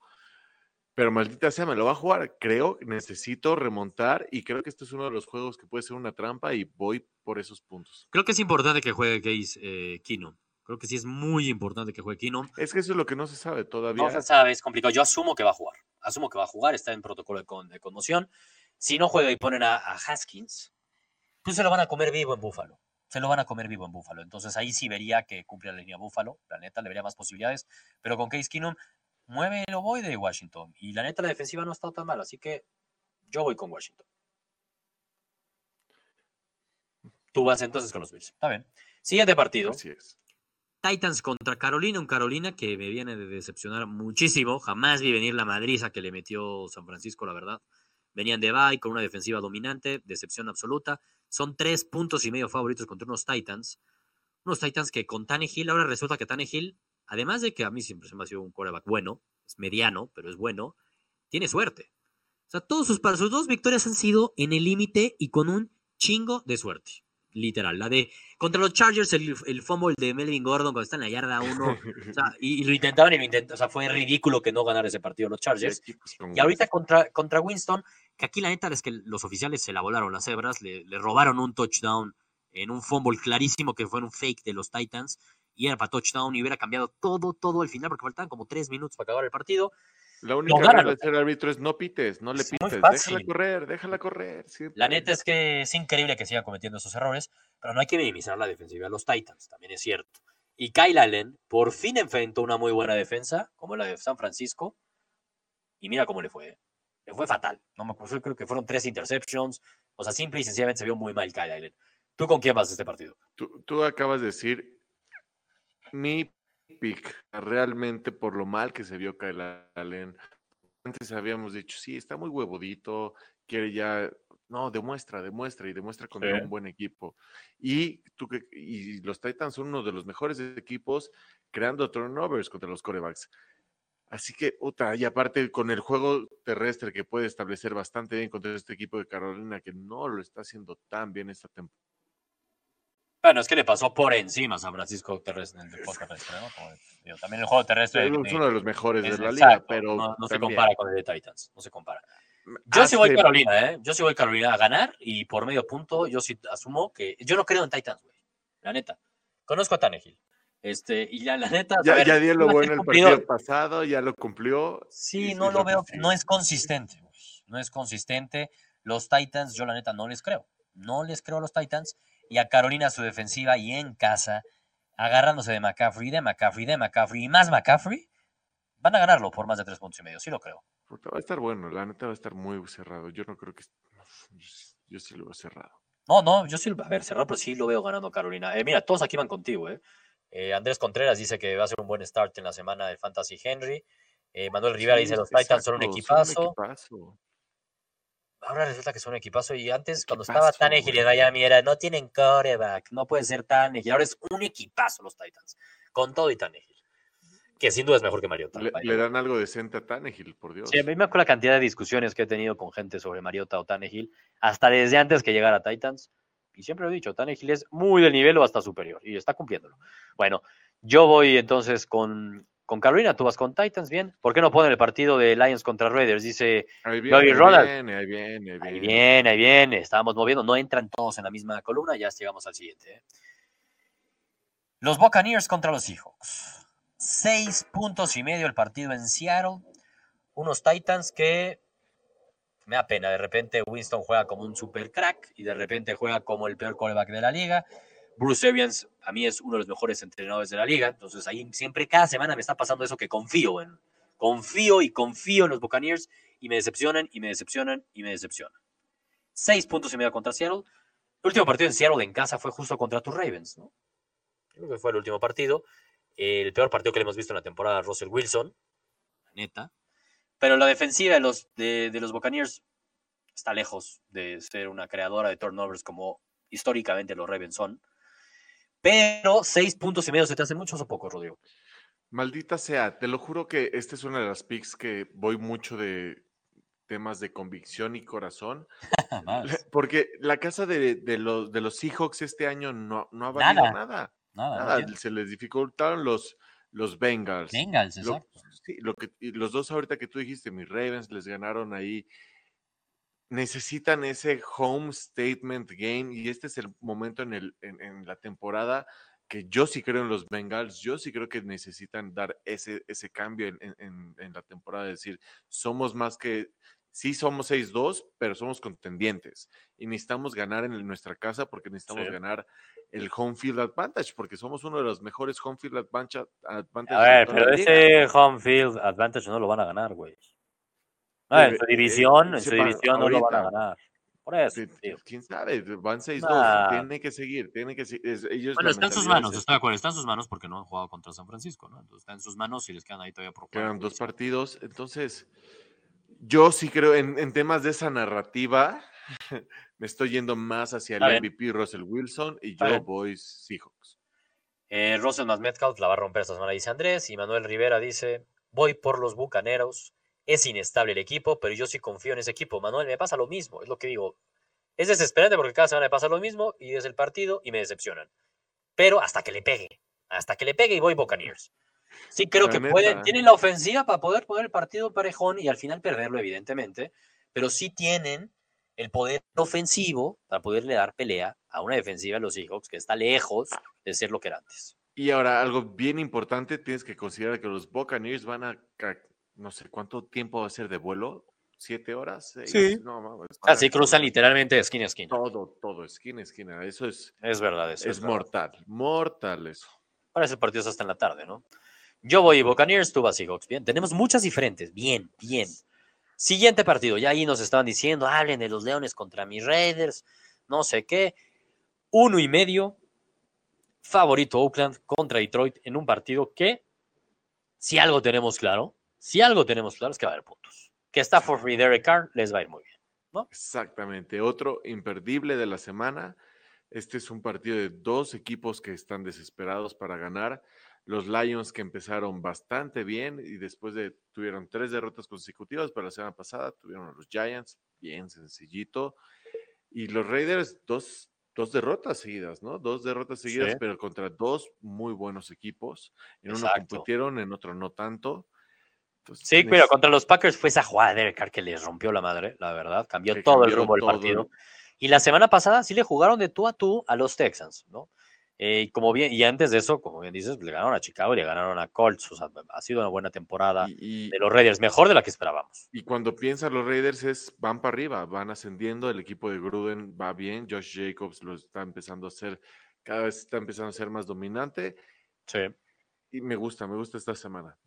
Speaker 2: Pero maldita sea, me lo va a jugar. Creo que necesito remontar y creo que este es uno de los juegos que puede ser una trampa y voy por esos puntos.
Speaker 1: Creo que es importante que juegue Case eh, Kino. Creo que sí es muy importante que juegue Kino.
Speaker 2: Es que eso es lo que no se sabe todavía.
Speaker 1: No se sabe, es complicado. Yo asumo que va a jugar. Asumo que va a jugar, está en protocolo de, conmoción. Si no juega y ponen a, Haskins, pues se lo van a comer vivo en Búfalo. Se lo van a comer vivo en Búfalo. Entonces ahí sí vería que cumple la línea Búfalo. La neta, le vería más posibilidades. Pero con Case Keenum mueve el voy de Washington. Y la neta, la defensiva no ha estado tan mal, así que yo voy con Washington. Tú vas entonces con los Bills. Está bien. Siguiente partido.
Speaker 2: Así es.
Speaker 1: Titans contra Carolina, un Carolina que me viene de decepcionar muchísimo. Jamás vi venir la madriza que le metió San Francisco, la verdad. Venían de bye con una defensiva dominante, decepción absoluta. Son tres puntos y medio favoritos contra unos Titans. Unos Titans que con Tannehill, ahora resulta que Tannehill además de que a mí siempre se me ha sido un quarterback bueno, es mediano, pero es bueno, tiene suerte. O sea, todos sus, sus dos victorias han sido en el límite y con un chingo de suerte. Literal. La de contra los Chargers, el, el fumble de Melvin Gordon cuando está en la yarda 1. y, lo intentaban y lo intentaban. O sea, fue ridículo que no ganara ese partido los Chargers. Y ahorita contra, contra Winston, que aquí la neta es que los oficiales se la volaron las cebras, le, le robaron un touchdown en un fumble clarísimo que fue un fake de los Titans y era para touchdown y hubiera cambiado todo, todo al final, porque faltaban como tres minutos para acabar el partido.
Speaker 2: La única regla de ser árbitro es no pites, no le pites, déjala correr, déjala correr.
Speaker 1: La neta es que es increíble que siga cometiendo esos errores, pero no hay que minimizar la defensiva de los Titans, también es cierto. Y Kyle Allen por fin enfrentó una muy buena defensa, como la de San Francisco, y mira cómo le fue. Le fue fatal. No me acuerdo, creo que fueron tres interceptions. O sea, simple y sencillamente se vio muy mal Kyle Allen. ¿Tú con quién vas a este partido?
Speaker 2: Tú, tú acabas de decir mi pick, realmente por lo mal que se vio Kyle Allen. Antes habíamos dicho, sí, está muy huevudito, quiere ya, no, demuestra, demuestra y demuestra con un buen equipo. Y, tú, y los Titans son uno de los mejores equipos creando turnovers contra los corebacks. Así que, puta, y aparte con el juego terrestre que puede establecer bastante bien contra este equipo de Carolina, que no lo está haciendo tan bien esta temporada
Speaker 1: bueno, es que le pasó por encima a San Francisco terrestre, en el deporte terrestre, ¿no? también el juego terrestre.
Speaker 2: Es uno de los mejores de la liga, pero.
Speaker 1: No, se compara con el de Titans, no se compara. Yo sí voy Carolina, ¿eh? Yo sí voy Carolina a ganar y por medio punto yo sí asumo que. Yo no creo en Titans, güey. La neta. Conozco a Tanegil. Este, y ya la neta.
Speaker 2: Ya, ya dio lo bueno el partido pasado, ya lo cumplió.
Speaker 1: Sí, no lo veo, no es consistente, güey. No es consistente. Los Titans, yo la neta no les creo. No les creo a los Titans y a Carolina su defensiva y en casa, agarrándose de McCaffrey, de McCaffrey, de McCaffrey y más McCaffrey, van a ganarlo por más de tres puntos y medio, sí lo creo.
Speaker 2: Va a estar bueno, la neta va a estar muy cerrado. Yo no creo que. Yo sí lo veo cerrado.
Speaker 1: No, no, yo sí, a ver, cerrado, pero sí lo veo ganando Carolina. Eh, mira, todos aquí van contigo, ¿eh? ¿eh? Andrés Contreras dice que va a ser un buen start en la semana del Fantasy Henry. Eh, Manuel Rivera dice los Titans son un equipazo ahora resulta que son un equipazo. Y antes, cuando estaba Tannehill en Miami, era no tienen coreback, no puede ser Tannehill. Ahora es un equipazo los Titans, con todo y Tannehill. que sin duda es mejor que Mariota.
Speaker 2: Le, dan algo decente a Tannehill, por Dios.
Speaker 1: Sí, a mí me acuerdo la cantidad de discusiones que he tenido con gente sobre Mariota o Tannehill, hasta desde antes que llegara a Titans. Y siempre lo he dicho, Tannehill es muy del nivel o hasta superior, y está cumpliéndolo. Bueno, yo voy entonces con, con Carolina, tú vas con Titans, bien. ¿Por qué no ponen el partido de Lions contra Raiders? Dice
Speaker 2: ahí viene, ahí viene, ahí viene,
Speaker 1: ahí viene. Ahí viene, Estábamos moviendo, no entran todos en la misma columna, ya llegamos al siguiente. ¿eh? Los Buccaneers contra los Seahawks. Seis puntos y medio el partido en Seattle. Unos Titans que me da pena. De repente Winston juega como un super crack y de repente juega como el peor quarterback de la liga. Bruce Arians a mí es uno de los mejores entrenadores de la liga. Entonces ahí siempre, cada semana me está pasando eso que confío en. Confío y confío en los Buccaneers y me decepcionan y me decepcionan y me decepcionan. Seis puntos y medio contra Seattle. El último partido en Seattle en casa fue justo contra tus Ravens, ¿no? Creo que fue el último partido el peor partido que le hemos visto en la temporada Russell Wilson, neta. Pero la defensiva de los, de, los Buccaneers está lejos de ser una creadora de turnovers como históricamente los Ravens son. Pero seis puntos y medio se te hacen muchos o pocos, Rodrigo.
Speaker 2: Maldita sea, te lo juro que esta es una de las picks que voy mucho de temas de convicción y corazón. porque la casa de, los, de los Seahawks este año no, no ha valido nada. Nada, se les dificultaron los, los Bengals.
Speaker 1: Bengals,
Speaker 2: exacto. sí, lo que, los dos ahorita que tú dijiste, mis Ravens les ganaron ahí. Necesitan ese home statement game y este es el momento en, el, en, la temporada que yo sí creo en los Bengals, yo sí creo que necesitan dar ese, ese cambio en, en la temporada, es decir, somos más que sí somos 6-2, pero somos contendientes y necesitamos ganar en nuestra casa porque necesitamos ganar el home field advantage porque somos uno de los mejores home field advantage.
Speaker 1: a ver, pero ese home field advantage no lo van a ganar, güey. No, en su división, en su división no lo van a ganar. Por eso.
Speaker 2: ¿Quién sabe? Van 6-2. Tiene que seguir. Tiene que
Speaker 1: seguir. bueno, está en sus manos. Estoy de acuerdo. Está en sus manos porque no han jugado contra San Francisco. ¿no? Entonces está en sus manos y les quedan ahí todavía por
Speaker 2: jugar. Quedan dos partidos. Entonces, yo sí creo en, temas de esa narrativa, me estoy yendo más hacia el MVP Russell Wilson y yo voy Seahawks.
Speaker 1: Eh, Russell más Metcalf la va a romper esta semana, dice Andrés. Y Manuel Rivera dice: Voy por los bucaneros. Es inestable el equipo, pero yo sí confío en ese equipo. Manuel, me pasa lo mismo, es lo que digo. Es desesperante porque cada semana me pasa lo mismo y es el partido y me decepcionan. Pero hasta que le pegue, hasta que le pegue y voy Buccaneers. Sí, creo que pueden, tienen la ofensiva para poder poner el partido parejón y al final perderlo, evidentemente, pero sí tienen el poder ofensivo para poderle dar pelea a una defensiva de los Seahawks que está lejos de ser lo que era antes.
Speaker 2: Y ahora, algo bien importante, tienes que considerar que los Buccaneers van a, no sé cuánto tiempo va a ser de vuelo, siete horas.
Speaker 1: Sí. Así cruzan literalmente de esquina a esquina.
Speaker 2: Todo, todo, esquina a esquina. Eso es.
Speaker 1: Es verdad, eso
Speaker 2: es, mortal, mortal eso.
Speaker 1: Ahora ese partido es hasta en la tarde, ¿no? Yo voy Buccaneers, tú vas Seahawks. Bien, tenemos muchas diferentes. Bien, bien. Siguiente partido. Ya ahí nos estaban diciendo, hablen de los Leones contra mis Raiders, no sé qué. Uno y medio. Favorito Oakland contra Detroit en un partido que, si algo tenemos claro, si algo tenemos claro es que va a haber puntos. Que está for free Derek Carr les va a ir muy bien. ¿no?
Speaker 2: Exactamente. Otro imperdible de la semana. Este es un partido de dos equipos que están desesperados para ganar los Lions que empezaron bastante bien y después de tuvieron tres derrotas consecutivas, para la semana pasada tuvieron a los Giants, bien sencillito, y los Raiders dos, dos derrotas seguidas, ¿no? Dos derrotas seguidas, pero contra dos muy buenos equipos. En uno compitieron, en otro no tanto.
Speaker 1: Sí, pero contra los Packers fue esa jugada de Derek que les rompió la madre, la verdad, cambió todo el rumbo del partido. Y la semana pasada sí le jugaron de tú a tú a los Texans, ¿no? Eh, como bien, y antes de eso, como bien dices, le ganaron a Chicago y le ganaron a Colts. O sea, ha sido una buena temporada de los Raiders, mejor de la que esperábamos.
Speaker 2: Y cuando piensan los Raiders es van para arriba, van ascendiendo, el equipo de Gruden va bien, Josh Jacobs lo está empezando a hacer, cada vez está empezando a ser más dominante.
Speaker 1: Sí.
Speaker 2: Y me gusta, me gusta esta semana.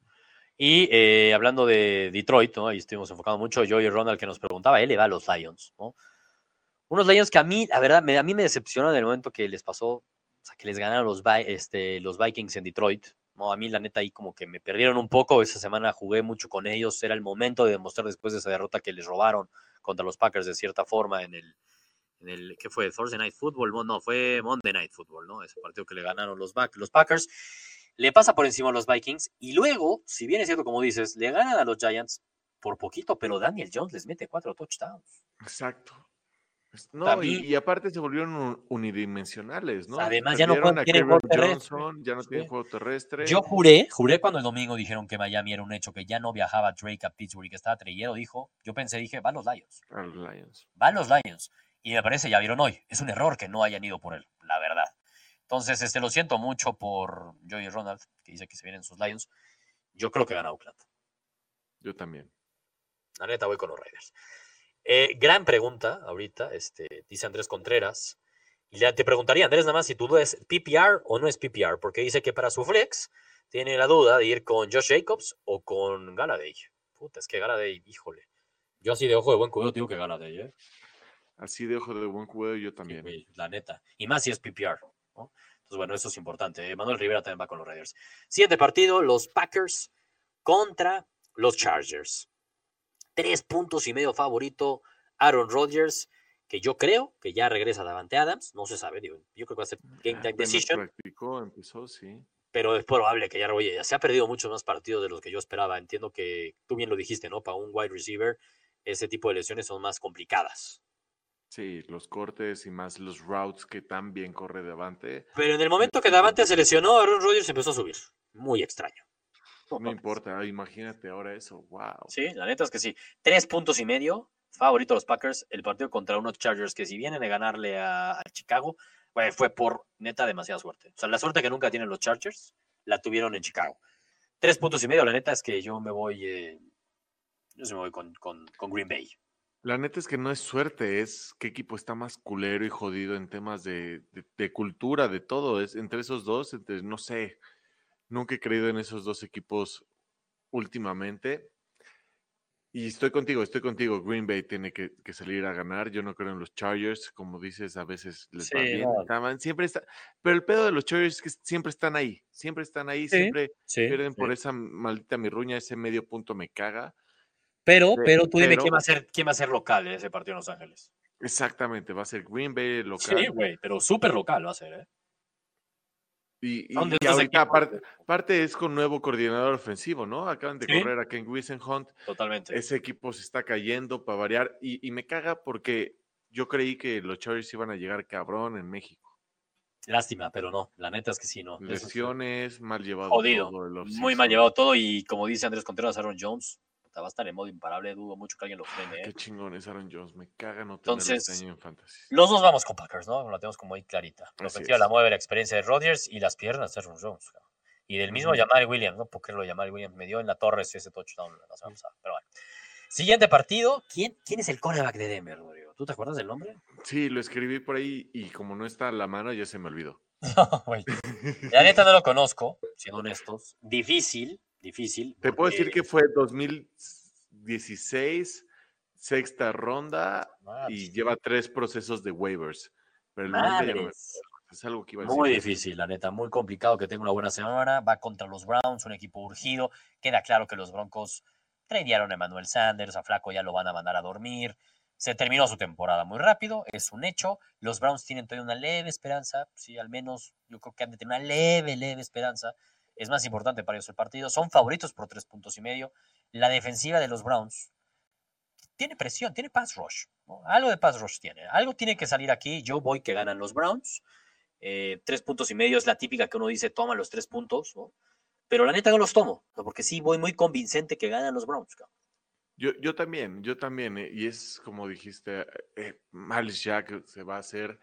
Speaker 1: Y eh, hablando de Detroit, ¿no? ahí estuvimos enfocando mucho, Joey Ronald que nos preguntaba, él le va a los Lions, ¿no? Unos Lions que a mí, la verdad, a mí me decepcionan en el momento que les pasó o sea, que les ganaron los, este, los Vikings en Detroit. A mí la neta ahí como que me perdieron un poco. Esa semana jugué mucho con ellos. Era el momento de demostrar después de esa derrota que les robaron contra los Packers de cierta forma en el, en el ¿qué fue? Thursday Night Football. No, fue Monday Night Football, ¿no? Ese partido que le ganaron los Packers. Le pasa por encima a los Vikings y luego, si bien es cierto como dices, le ganan a los Giants por poquito, pero Daniel Jones les mete cuatro touchdowns.
Speaker 2: Exacto. No, y, aparte se volvieron unidimensionales, ¿no?
Speaker 1: Además, ya no pueden juego terrestre.
Speaker 2: ya no tienen juego terrestre.
Speaker 1: Yo juré, juré cuando el domingo dijeron que Miami era un hecho, que ya no viajaba Drake a Pittsburgh y que estaba treyendo, dijo, yo pensé, dije, van los Lions.
Speaker 2: A los Lions.
Speaker 1: Van los Lions. Y me parece, ya vieron hoy, es un error que no hayan ido por él. Entonces, este, lo siento mucho por Joey Ronald, que dice que se vienen sus Lions. Yo creo que gana Oakland.
Speaker 2: Yo también.
Speaker 1: La neta, voy con los Raiders. Eh, gran pregunta ahorita, este, dice Andrés Contreras. Y te preguntaría, Andrés, nada más si tu duda es PPR o no es PPR, porque dice que para su flex tiene la duda de ir con Josh Jacobs o con Galaday. Puta, es que Galaday, híjole. Yo así de ojo de buen cubero digo que Galaday, ¿eh?
Speaker 2: Así de ojo de buen cubero yo también.
Speaker 1: la neta. Y más si es PPR. Entonces, bueno, eso es importante. Manuel Rivera también va con los Raiders. Siguiente partido, los Packers contra los Chargers. Tres puntos y medio favorito Aaron Rodgers, que yo creo que ya regresa Davante Adams. No se sabe, digo, yo creo que va a ser game time decision.
Speaker 2: Practicó, empezó, sí.
Speaker 1: Pero es probable que ya, oye, se ha perdido muchos más partidos de los que yo esperaba. Entiendo que tú bien lo dijiste, ¿no? Para un wide receiver, ese tipo de lesiones son más complicadas.
Speaker 2: Sí, los cortes y más los routes que tan bien corre Davante.
Speaker 1: Pero en el momento que Davante se lesionó, Aaron Rodgers empezó a subir. Muy extraño.
Speaker 2: No importa, imagínate ahora eso, wow.
Speaker 1: Sí, la neta es que sí. Tres puntos y medio, favorito los Packers, el partido contra unos Chargers que si vienen de ganarle a, Chicago, fue por neta demasiada suerte. O sea, la suerte que nunca tienen los Chargers, la tuvieron en Chicago. Tres puntos y medio, la neta es que yo me voy, eh, yo me voy con, con Green Bay.
Speaker 2: La neta es que no es suerte, es qué equipo está más culero y jodido en temas de, cultura, de todo. Es entre esos dos, entre, no sé, nunca he creído en esos dos equipos últimamente. Y estoy contigo, estoy contigo. Green Bay tiene que, salir a ganar. Yo no creo en los Chargers, como dices, a veces les va bien. siempre está, pero el pedo de los Chargers es que siempre están ahí, siempre están ahí, siempre pierden por esa maldita mirruña, ese medio punto me caga.
Speaker 1: Pero, pero tú dime quién va a ser, quién va a ser local en ese partido en Los Ángeles.
Speaker 2: Exactamente, va a ser Green Bay local.
Speaker 1: Sí, güey, pero súper local va a ser, ¿eh?
Speaker 2: Y, y, ahorita aparte, es con nuevo coordinador ofensivo, ¿no? Acaban de correr a Ken Hunt.
Speaker 1: Totalmente.
Speaker 2: Ese equipo se está cayendo para variar. Y, me caga porque yo creí que los Chargers iban a llegar cabrón en México.
Speaker 1: Lástima, pero no. La neta es que sí, no.
Speaker 2: Lesiones, mal llevado
Speaker 1: Jodido. Muy mal llevado todo. Y como dice Andrés Contreras, Aaron Jones, va a estar en modo imparable, dudo mucho que alguien lo frene.
Speaker 2: Qué ¿eh? chingón es Aaron Jones, me caga no tener
Speaker 1: Entonces, este en fantasy. Los dos vamos con Packers, ¿no? La tenemos como ahí clarita. La ofensiva la mueve la experiencia de Rodgers y las piernas de Aaron Jones. Y del mismo uh Williams, ¿no? Porque lo Jamal Williams me dio en la torre ese touchdown la semana pasada. Pero bueno. Siguiente partido. ¿Quién, ¿Quién es el cornerback de Denver, Rodrigo? ¿Tú te acuerdas del nombre?
Speaker 2: Sí, lo escribí por ahí y como no está a la mano ya se me olvidó.
Speaker 1: No, güey. La neta no lo conozco, siendo honestos. Difícil, difícil.
Speaker 2: Te puedo decir que fue 2000 16, sexta ronda y lleva tres procesos de waivers. Pero el es algo que iba a
Speaker 1: Muy difícil, la neta, muy complicado que tenga una buena semana. Va contra los Browns, un equipo urgido. Queda claro que los Broncos tradearon a Emmanuel Sanders, a Flaco ya lo van a mandar a dormir. Se terminó su temporada muy rápido, es un hecho. Los Browns tienen todavía una leve esperanza, sí, al menos yo creo que han de tener una leve, leve esperanza es más importante para ellos el partido. Son favoritos por tres puntos y medio. La defensiva de los Browns tiene presión, tiene pass rush. Algo de pass rush tiene. Algo tiene que salir aquí. Yo voy que ganan los Browns. Eh, tres puntos y medio es la típica que uno dice, toma los tres puntos. Pero la neta no los tomo, porque sí voy muy convincente que ganan los Browns.
Speaker 2: Yo, yo también, yo también. Eh, y es como dijiste, eh, Jack se va a hacer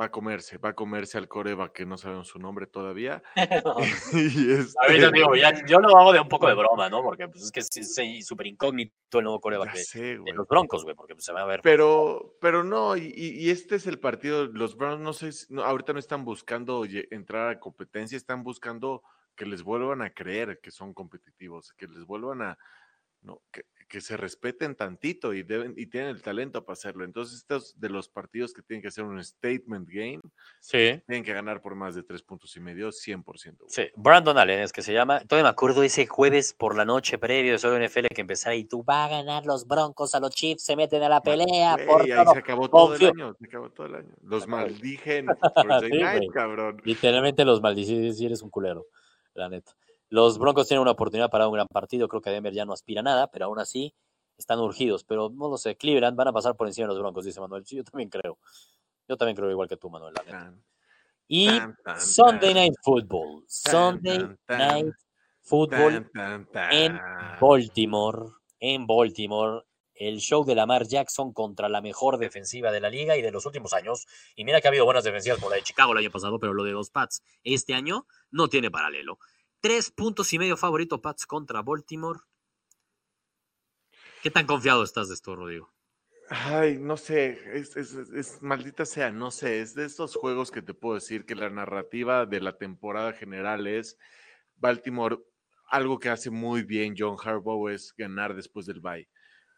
Speaker 2: va a comerse, va a comerse al coreba que no sabemos su nombre todavía.
Speaker 1: y A ver, yo, digo, yo lo hago de un poco de broma, ¿no? Porque pues, es que es súper incógnito el nuevo coreba de, los Broncos, güey, porque pues, se va a ver.
Speaker 2: Pero, pero no, y, este es el partido, los Browns no sé, ahorita no están buscando entrar a competencia, están buscando que les vuelvan a creer que son competitivos, que les vuelvan a, no, que, que se respeten tantito y, deben, y tienen el talento para hacerlo. Entonces, estos de los partidos que tienen que hacer un statement game,
Speaker 1: Sí.
Speaker 2: tienen que ganar por más de tres puntos y medio, 100%. güey.
Speaker 1: Sí, Brandon Allen es que se llama. Todavía me acuerdo ese jueves por la noche previo de solo NFL que empezara y tú va a ganar los Broncos a los Chiefs, se meten a la pelea.
Speaker 2: Güey,
Speaker 1: por
Speaker 2: ahí
Speaker 1: todo".
Speaker 2: se acabó todo el año, se acabó todo el año. Los maldije en Thursday
Speaker 1: Sí,
Speaker 2: night,
Speaker 1: güey.
Speaker 2: cabrón.
Speaker 1: Literalmente los maldicí, si eres un culero, la neta. Los Broncos tienen una oportunidad para un gran partido. Creo que Denver ya no aspira a nada, pero aún así están urgidos. Pero no lo sé, Cleveland van a pasar por encima de los Broncos, dice Manuel. Sí, yo también creo. Yo también creo igual que tú, Manuel, la Y
Speaker 2: tan, tan,
Speaker 1: Sunday Night Football. Sunday
Speaker 2: tan,
Speaker 1: Night Football en. Baltimore. En Baltimore. El show de Lamar Jackson contra la mejor defensiva de la liga y de los últimos años. Y mira que ha habido buenas defensivas por la de Chicago el año pasado, pero lo de los Pats este año no tiene paralelo. Tres puntos y medio favorito Pats contra Baltimore. ¿Qué tan confiado estás de esto, Rodrigo?
Speaker 2: Ay, no sé, es, maldita sea, no sé, es de estos juegos que te puedo decir que la narrativa de la temporada general es Baltimore, algo que hace muy bien John Harbaugh es ganar después del bye.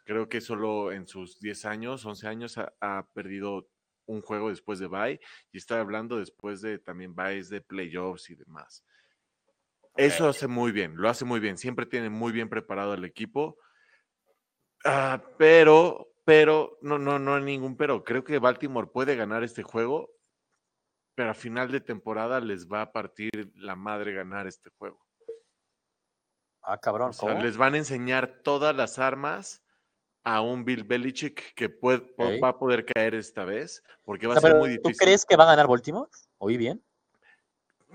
Speaker 2: Creo que solo en sus 10 años, 11 años ha, perdido un juego después de bye y estoy hablando después de también byes de playoffs y demás. Eso hace muy bien, lo hace muy bien, siempre tiene muy bien preparado el equipo. Ah, pero, pero, no, no, no hay ningún pero. Creo que Baltimore puede ganar este juego, pero a final de temporada les va a partir la madre ganar este juego.
Speaker 1: Ah, cabrón,
Speaker 2: O sea,
Speaker 1: ¿cómo?
Speaker 2: les van a enseñar todas las armas a un Bill Belichick que puede, va a poder caer esta vez, porque va
Speaker 1: O sea,
Speaker 2: a ser muy
Speaker 1: ¿Tú
Speaker 2: difícil.
Speaker 1: crees que va a ganar Baltimore? ¿Oí bien?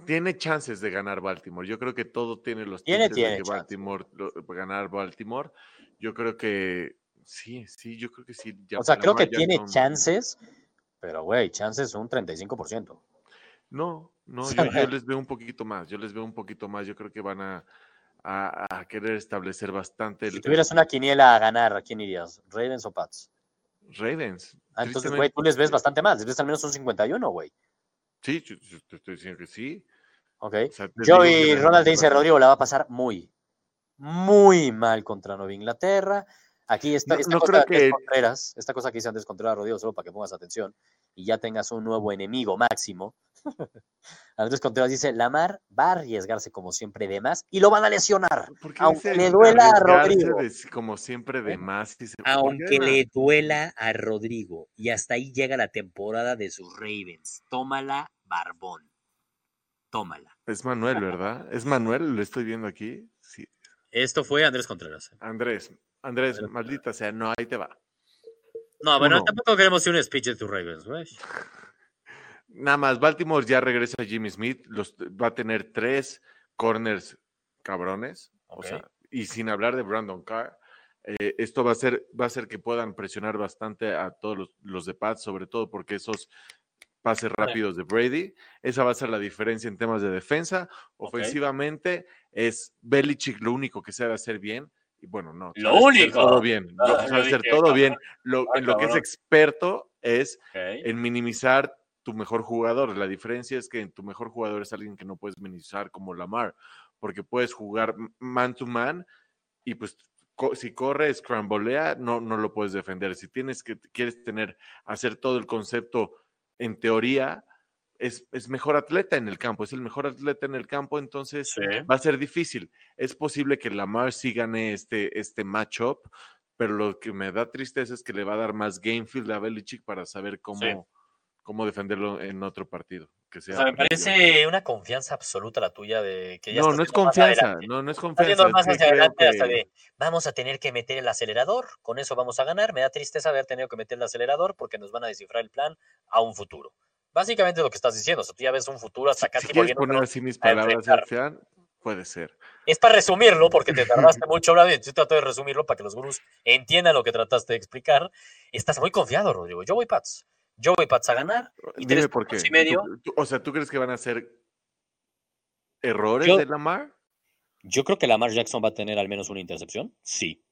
Speaker 2: Tiene chances de ganar Baltimore. Yo creo que todo tiene los
Speaker 1: Tiene- tiene
Speaker 2: de que. Baltimore lo- ganar Baltimore. Yo creo que sí, sí, yo creo que sí. ya
Speaker 1: O sea, creo que tiene chances, pero güey, chances un 35%.
Speaker 2: No, no, yo, les veo un poquito más, yo les veo un poquito más, yo creo que van a, a- a querer establecer bastante
Speaker 1: Si
Speaker 2: el
Speaker 1: tuvieras una quiniela a ganar, ¿a quién irías? ¿Ravens o Pats?
Speaker 2: Ravens.
Speaker 1: Ah, entonces, güey, tú les ves bastante más, les ves al menos un 51, güey.
Speaker 2: Sí, yo, yo te estoy diciendo que sí.
Speaker 1: Ok.
Speaker 2: O sea, que
Speaker 1: Ronald dice, Rodrigo, la va a pasar muy, muy mal contra Nueva Inglaterra. Aquí está
Speaker 2: No-
Speaker 1: esta
Speaker 2: no
Speaker 1: cosa
Speaker 2: que-
Speaker 1: Contreras, esta cosa que dice Andrés Contreras, Rodrigo, solo para que pongas atención y ya tengas un nuevo enemigo máximo. Andrés Contreras dice, Lamar va a arriesgarse como siempre de más y lo van a lesionar.
Speaker 2: ¿Por qué
Speaker 1: aunque le duela a Rodrigo.
Speaker 2: de- como siempre de más. y se- ¿por qué
Speaker 1: Aunque le duela a Rodrigo. Y hasta ahí llega la temporada de sus Ravens. Tómala, Barbón. Tómala.
Speaker 2: Es Manuel, ¿verdad? Es Manuel, lo estoy viendo aquí. Sí.
Speaker 1: Esto fue Andrés Contreras.
Speaker 2: Andrés, Andrés,
Speaker 1: Andrés.
Speaker 2: maldita sea, no, ahí te va.
Speaker 1: No, bueno, tampoco queremos un speech de tus Ravens, güey.
Speaker 2: Nada más, Baltimore ya regresa a Jimmy Smith, los, va a tener tres corners cabrones, o sea, y sin hablar de Brandon Carr. eh, esto va a ser, va a hacer que puedan presionar bastante a todos los, los de Pats, sobre todo porque esos pases rápidos de Brady, esa va a ser la diferencia en temas de defensa. Ofensivamente es Belichick lo único que sabe hacer bien. Y bueno, no.
Speaker 1: Lo único.
Speaker 2: Todo bien. Lo-
Speaker 1: yo
Speaker 2: sabe hacer todo bien. Lo-
Speaker 1: Ah,
Speaker 2: en lo que es experto es
Speaker 1: Ok.
Speaker 2: en minimizar tu mejor jugador. La diferencia es que en tu mejor jugador es alguien que no puedes minimizar como Lamar, porque puedes jugar man to man y pues co- si corre, scrambolea, no, no lo puedes defender. Si tienes que, quieres tener, hacer todo el concepto en teoría, es, es mejor atleta en el campo, es el mejor atleta en el campo, entonces
Speaker 1: Sí.
Speaker 2: va a ser difícil. Es posible que Lamar sí gane este, este matchup, pero lo que me da tristeza es que le va a dar más game field a Belichick para saber cómo, cómo defenderlo en otro partido. Que
Speaker 1: O
Speaker 2: sea
Speaker 1: me parece una confianza absoluta la tuya de que ya
Speaker 2: No, no es confianza,
Speaker 1: adelante.
Speaker 2: no, no es confianza.
Speaker 1: más hacia adelante hasta
Speaker 2: que-
Speaker 1: de vamos a tener que meter el acelerador, con eso vamos a ganar. Me da tristeza haber tenido que meter el acelerador porque nos van a descifrar el plan a un futuro. Básicamente es lo que estás diciendo, o sea, tú ya ves un futuro hasta
Speaker 2: Si
Speaker 1: casi
Speaker 2: quieres poner
Speaker 1: volviéndonos
Speaker 2: así mis palabras. Sebastián, puede ser.
Speaker 1: Es para resumirlo, porque te tardaste mucho hablando y yo trato de resumirlo para que los gurús entiendan lo que trataste de explicar. Estás muy confiado, Rodrigo. Yo voy Pats. Yo voy Pats a ganar. Y
Speaker 2: Dime
Speaker 1: tres
Speaker 2: por qué.
Speaker 1: y medio.
Speaker 2: ¿Tú- tú- o sea, ¿tú crees que van a ser errores
Speaker 1: Yo-
Speaker 2: de Lamar?
Speaker 1: Yo creo que Lamar Jackson va a tener al menos una intercepción. Sí.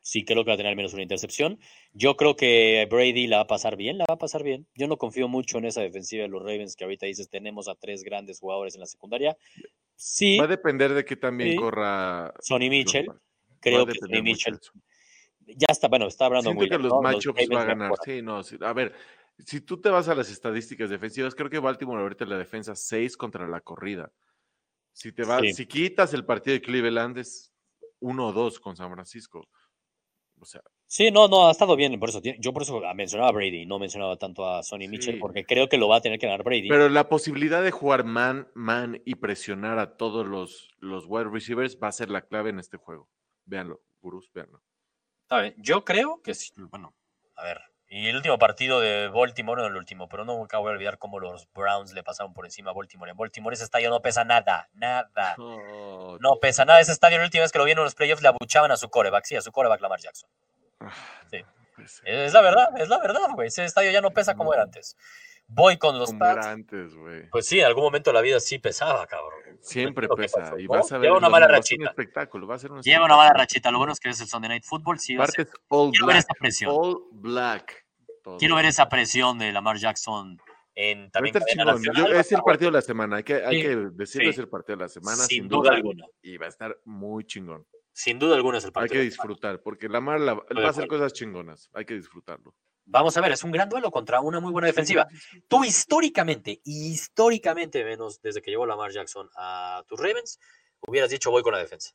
Speaker 1: Sí, creo que va a tener al menos una intercepción. Yo creo que Brady la va a pasar bien, la va a pasar bien. Yo no confío mucho en esa defensiva de los Ravens que ahorita dices tenemos a tres grandes jugadores en la secundaria. Sí,
Speaker 2: Va a depender de que también
Speaker 1: Sí.
Speaker 2: corra.
Speaker 1: Sonny Mitchell. Creo que Sonny Mitchell
Speaker 3: ya está, bueno, está hablando
Speaker 2: Siento que los matchups va a ganar. Sí, no, a ver, si tú te vas a las estadísticas defensivas, creo que Baltimore ahorita la defensa 6 contra la corrida. Si te vas, si quitas el partido de Cleveland es 1 o 2 con San Francisco. O sea,
Speaker 3: Sí, no, no, ha estado bien. Por eso, yo por eso mencionaba a Brady, no mencionaba tanto a Sonny Mitchell, porque creo que lo va a tener que ganar Brady.
Speaker 2: Pero la posibilidad de jugar man, man y presionar a todos los, los wide receivers va a ser la clave en este juego. Véanlo, gurús, véanlo.
Speaker 1: Yo creo que sí. Bueno, a ver. Y el último partido de Baltimore, no el último, pero no nunca voy a olvidar cómo los Browns le pasaron por encima a Baltimore. En Baltimore ese estadio no pesa nada, nada. no pesa nada. Ese estadio, la última vez que lo vieron en los playoffs, le abuchaban a su coreback, sí, a su coreback Lamar Jackson. Ah, sí. Es la verdad, es la verdad, güey. Ese estadio ya no pesa como era antes. Voy con los
Speaker 2: antes, güey.
Speaker 1: Pues sí, en algún momento de la vida sí pesaba, cabrón.
Speaker 2: Siempre pesa. Y vas a ver.
Speaker 1: Lleva una mala rachita.
Speaker 2: espectáculo. Va a ser un
Speaker 1: Lleva una mala rachita. Lo bueno es que es el Sunday Night Football. Sí,
Speaker 2: all Quiero ver esa presión. All black.
Speaker 1: Quiero ver esa presión de Lamar Jackson en también.
Speaker 2: es el partido de la semana. Hay que, hay que decirlo, es el partido de la semana.
Speaker 1: Sin, duda, alguna.
Speaker 2: Y va a estar muy chingón.
Speaker 1: Sin duda alguna es el partido.
Speaker 2: Hay que disfrutar, porque Lamar la, va a hacer cosas chingonas. Hay que disfrutarlo.
Speaker 1: Vamos a ver, es un gran duelo contra una muy buena defensiva. Tú históricamente, históricamente, menos desde que llegó Lamar Jackson a tus Ravens, hubieras dicho voy con la defensa.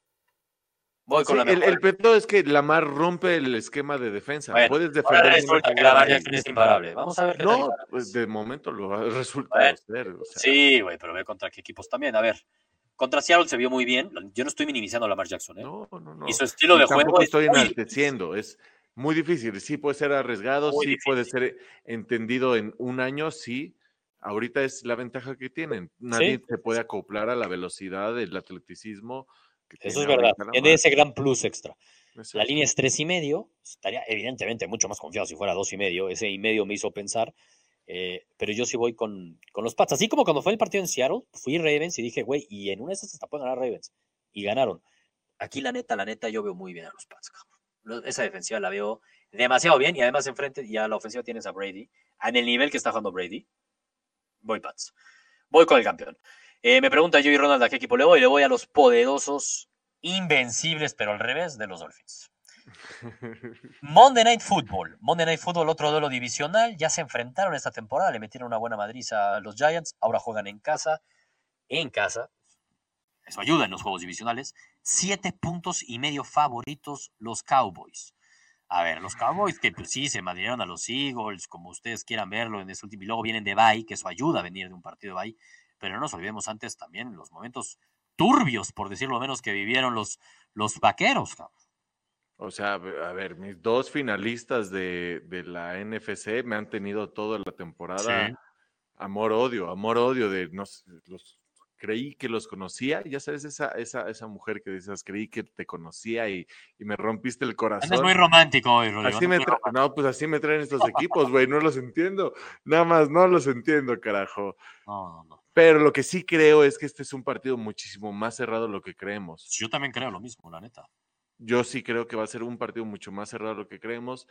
Speaker 2: Voy con la el, el peto es que Lamar rompe el esquema de defensa. Puedes defender.
Speaker 1: Resulta que Lamar Jackson es imparable. Vamos a ver.
Speaker 2: no, pues de momento lo resulta ser.
Speaker 1: Sí, güey, pero ve contra qué equipos también. A ver, contra Seattle se vio muy bien. Yo no estoy minimizando a Lamar Jackson. ¿eh?
Speaker 2: No, no, no.
Speaker 1: Y su estilo de juego.
Speaker 2: estoy enalteciendo. Es muy difícil. Sí puede ser arriesgado, sí puede ser entendido en un año, sí. Ahorita es la ventaja que tienen. Nadie se puede acoplar a la velocidad del atleticismo.
Speaker 3: Eso es verdad. Tiene ese gran plus extra. La línea es tres y medio. Estaría evidentemente mucho más confiado si fuera dos y medio. Ese y medio me hizo pensar. Eh, pero yo sí voy con, con, los Pats. Así como cuando fue el partido en Seattle, fui Ravens y dije, güey, y en una de esas hasta pueden ganar Ravens. Y ganaron. Aquí la neta, la neta, yo veo muy bien a los Pats, cabrón esa defensiva la veo demasiado bien y además enfrente ya la ofensiva tienes a Brady. En el nivel que está jugando Brady, voy Pats. Voy con el campeón. Eh, me pregunta yo y Ronald a qué equipo le voy. Le voy a los poderosos, invencibles, pero al revés, de los Dolphins. Monday Night Football. Monday Night Football, otro duelo divisional. Ya se enfrentaron esta temporada, le metieron una buena madriza a los Giants. Ahora juegan en casa. En casa. Eso ayuda en los juegos divisionales. Siete puntos y medio favoritos los Cowboys. A ver, los Cowboys que pues, sí se madrieron a los Eagles, como ustedes quieran verlo en este último, y luego vienen de bye, que eso ayuda a venir de un partido de bye, pero no nos olvidemos antes también los momentos turbios, por decirlo menos, que vivieron los, los vaqueros.
Speaker 2: O sea, a ver, mis dos finalistas de, la NFC me han tenido toda la temporada amor-odio, amor-odio de no, los creí que los conocía, ya sabes, esa, esa, esa mujer que dices, creí que te conocía y, me rompiste el corazón.
Speaker 1: Es muy romántico hoy,
Speaker 2: Así me no, pues así me traen estos equipos, güey, no los entiendo, nada más no los entiendo, carajo.
Speaker 1: No, no, no.
Speaker 2: Pero lo que sí creo es que este es un partido muchísimo más cerrado de lo que creemos.
Speaker 1: Yo también creo lo mismo, la neta.
Speaker 2: Yo sí creo que va a ser un partido mucho más cerrado de lo que creemos.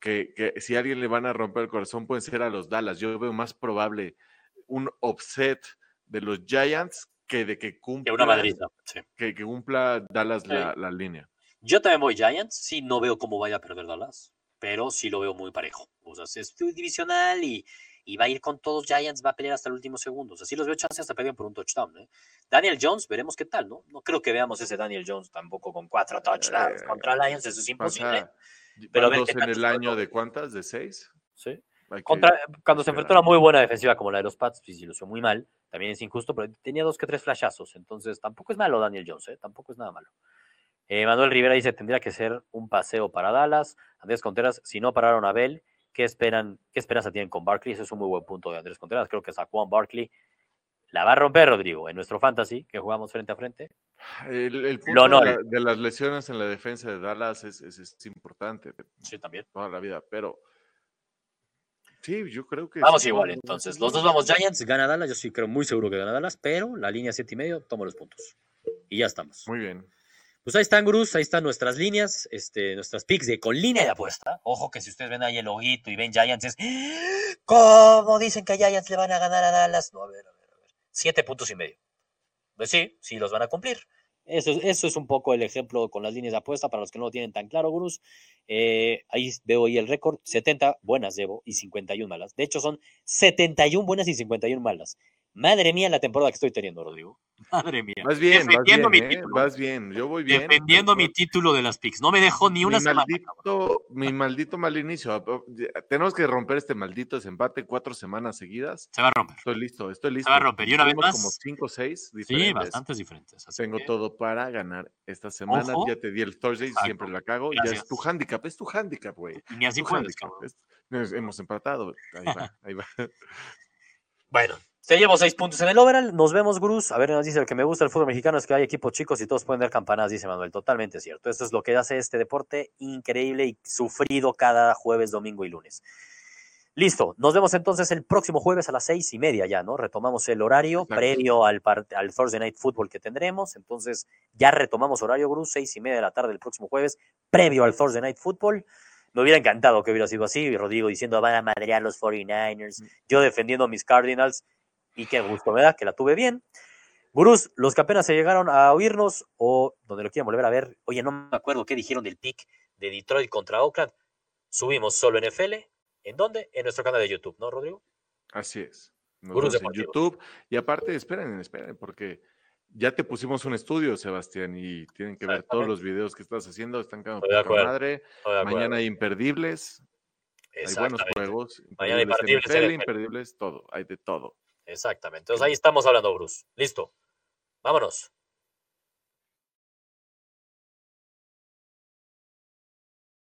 Speaker 2: Que, que si a alguien le van a romper el corazón, pueden ser a los Dallas. Yo veo más probable un upset de los Giants que de que cumpla,
Speaker 1: una Madrid,
Speaker 2: que, que, cumpla Dallas la, la, línea.
Speaker 1: Yo también voy Giants, sí, no veo cómo vaya a perder Dallas, pero sí lo veo muy parejo. O sea, es divisional y, y va a ir con todos Giants, va a pelear hasta el último segundo. O sea, sí los veo chances hasta pelear por un touchdown. ¿eh? Daniel Jones, veremos qué tal, ¿no? No creo que veamos ese Daniel Jones tampoco con cuatro touchdowns eh, contra Lions, eso es imposible.
Speaker 2: pero en el año de cuántas, de seis.
Speaker 1: Sí cuando se enfrentó a una muy buena defensiva como la de los Pats, pues hizo muy mal. También es injusto, pero tenía dos que tres flashazos. Entonces tampoco es malo Daniel Jones, ¿eh? tampoco es nada malo. Eh, Manuel Rivera dice, tendría que ser un paseo para Dallas. Andrés Contreras, si no pararon a Bell, ¿qué, esperan, ¿qué esperanza tienen con Barkley? Ese es un muy buen punto de Andrés Contreras. Creo que Juan Barkley la va a romper, Rodrigo, en nuestro fantasy, que jugamos frente a frente.
Speaker 2: El, punto de, las lesiones en la defensa de Dallas es, es importante.
Speaker 1: Sí, también.
Speaker 2: Toda la vida, pero Sí, yo creo que.
Speaker 1: Vamos igual, entonces. Los dos vamos Giants, gana Dallas. Yo sí creo muy seguro que gana Dallas, pero la línea 7 y medio, toma los puntos. Y ya estamos.
Speaker 2: Muy bien.
Speaker 1: Pues ahí están, gurús, ahí están nuestras líneas, este, nuestras picks de con línea de apuesta. Ojo que si ustedes ven ahí el ojito y ven Giants, es. ¿Cómo dicen que Giants le van a ganar a Dallas? No, a ver, a ver, a ver. Siete puntos y medio. Pues sí, sí los van a cumplir. Eso, eso es un poco el ejemplo con las líneas de apuesta para los que no lo tienen tan claro, gurús. Eh, ahí veo ahí el récord, 70 buenas llevo y 51 malas. De hecho, son 71 buenas y 51 malas. Madre mía la temporada que estoy teniendo, Rodrigo. Madre mía.
Speaker 2: Vas bien, Defendiendo vas bien, mi ¿eh? vas bien. Yo voy bien.
Speaker 1: Defendiendo mi título de las picks. No me dejó ni una
Speaker 2: mi Maldito, mi maldito mal inicio. Tenemos que romper este maldito desempate cuatro semanas seguidas.
Speaker 1: Se va a romper.
Speaker 2: Estoy listo, estoy listo.
Speaker 1: Se va a romper. Y una vez más.
Speaker 2: como cinco o seis
Speaker 1: diferentes. Sí, bastantes diferentes.
Speaker 2: Tengo todo para ganar esta semana. Ya te di el Thursday, siempre la cago. Ya es tu handicap, es tu handicap, güey.
Speaker 1: Ni así puedes,
Speaker 2: Hemos empatado. Ahí va, ahí va.
Speaker 1: Bueno, se llevo seis puntos en el overall. Nos vemos, Gruz. A ver, nos dice, lo que me gusta del fútbol mexicano es que hay equipos chicos y todos pueden dar campanas, dice Manuel. Totalmente cierto. Esto es lo que hace este deporte increíble y sufrido cada jueves, domingo y lunes. Listo, nos vemos entonces el próximo jueves a las seis y media ya, ¿no? Retomamos el horario previo al, al Thursday Night Football que tendremos. Entonces, ya retomamos horario, Gruz, seis y media de la tarde del próximo jueves, previo al Thursday Night Football. Me hubiera encantado que hubiera sido así. Y Rodrigo diciendo, van a madrear los 49ers. Mm. Yo defendiendo a mis Cardinals y qué gusto me da que la tuve bien. Gurús, los que apenas se llegaron a oírnos o donde lo quieran volver a ver, oye, no me acuerdo qué dijeron del pick de Detroit contra Oakland. Subimos solo en FL. ¿En dónde? En nuestro canal de YouTube, ¿no, Rodrigo?
Speaker 2: Así es. Gurús en YouTube. Y aparte, esperen, esperen, porque ya te pusimos un estudio, Sebastián, y tienen que ver todos los videos que estás haciendo. Están quedando por madre. Mañana hay imperdibles. Hay buenos juegos.
Speaker 1: Mañana imperdibles,
Speaker 2: imperdibles, todo. Hay de todo.
Speaker 1: Exactamente. Entonces ahí estamos hablando, Bruce. Listo. Vámonos.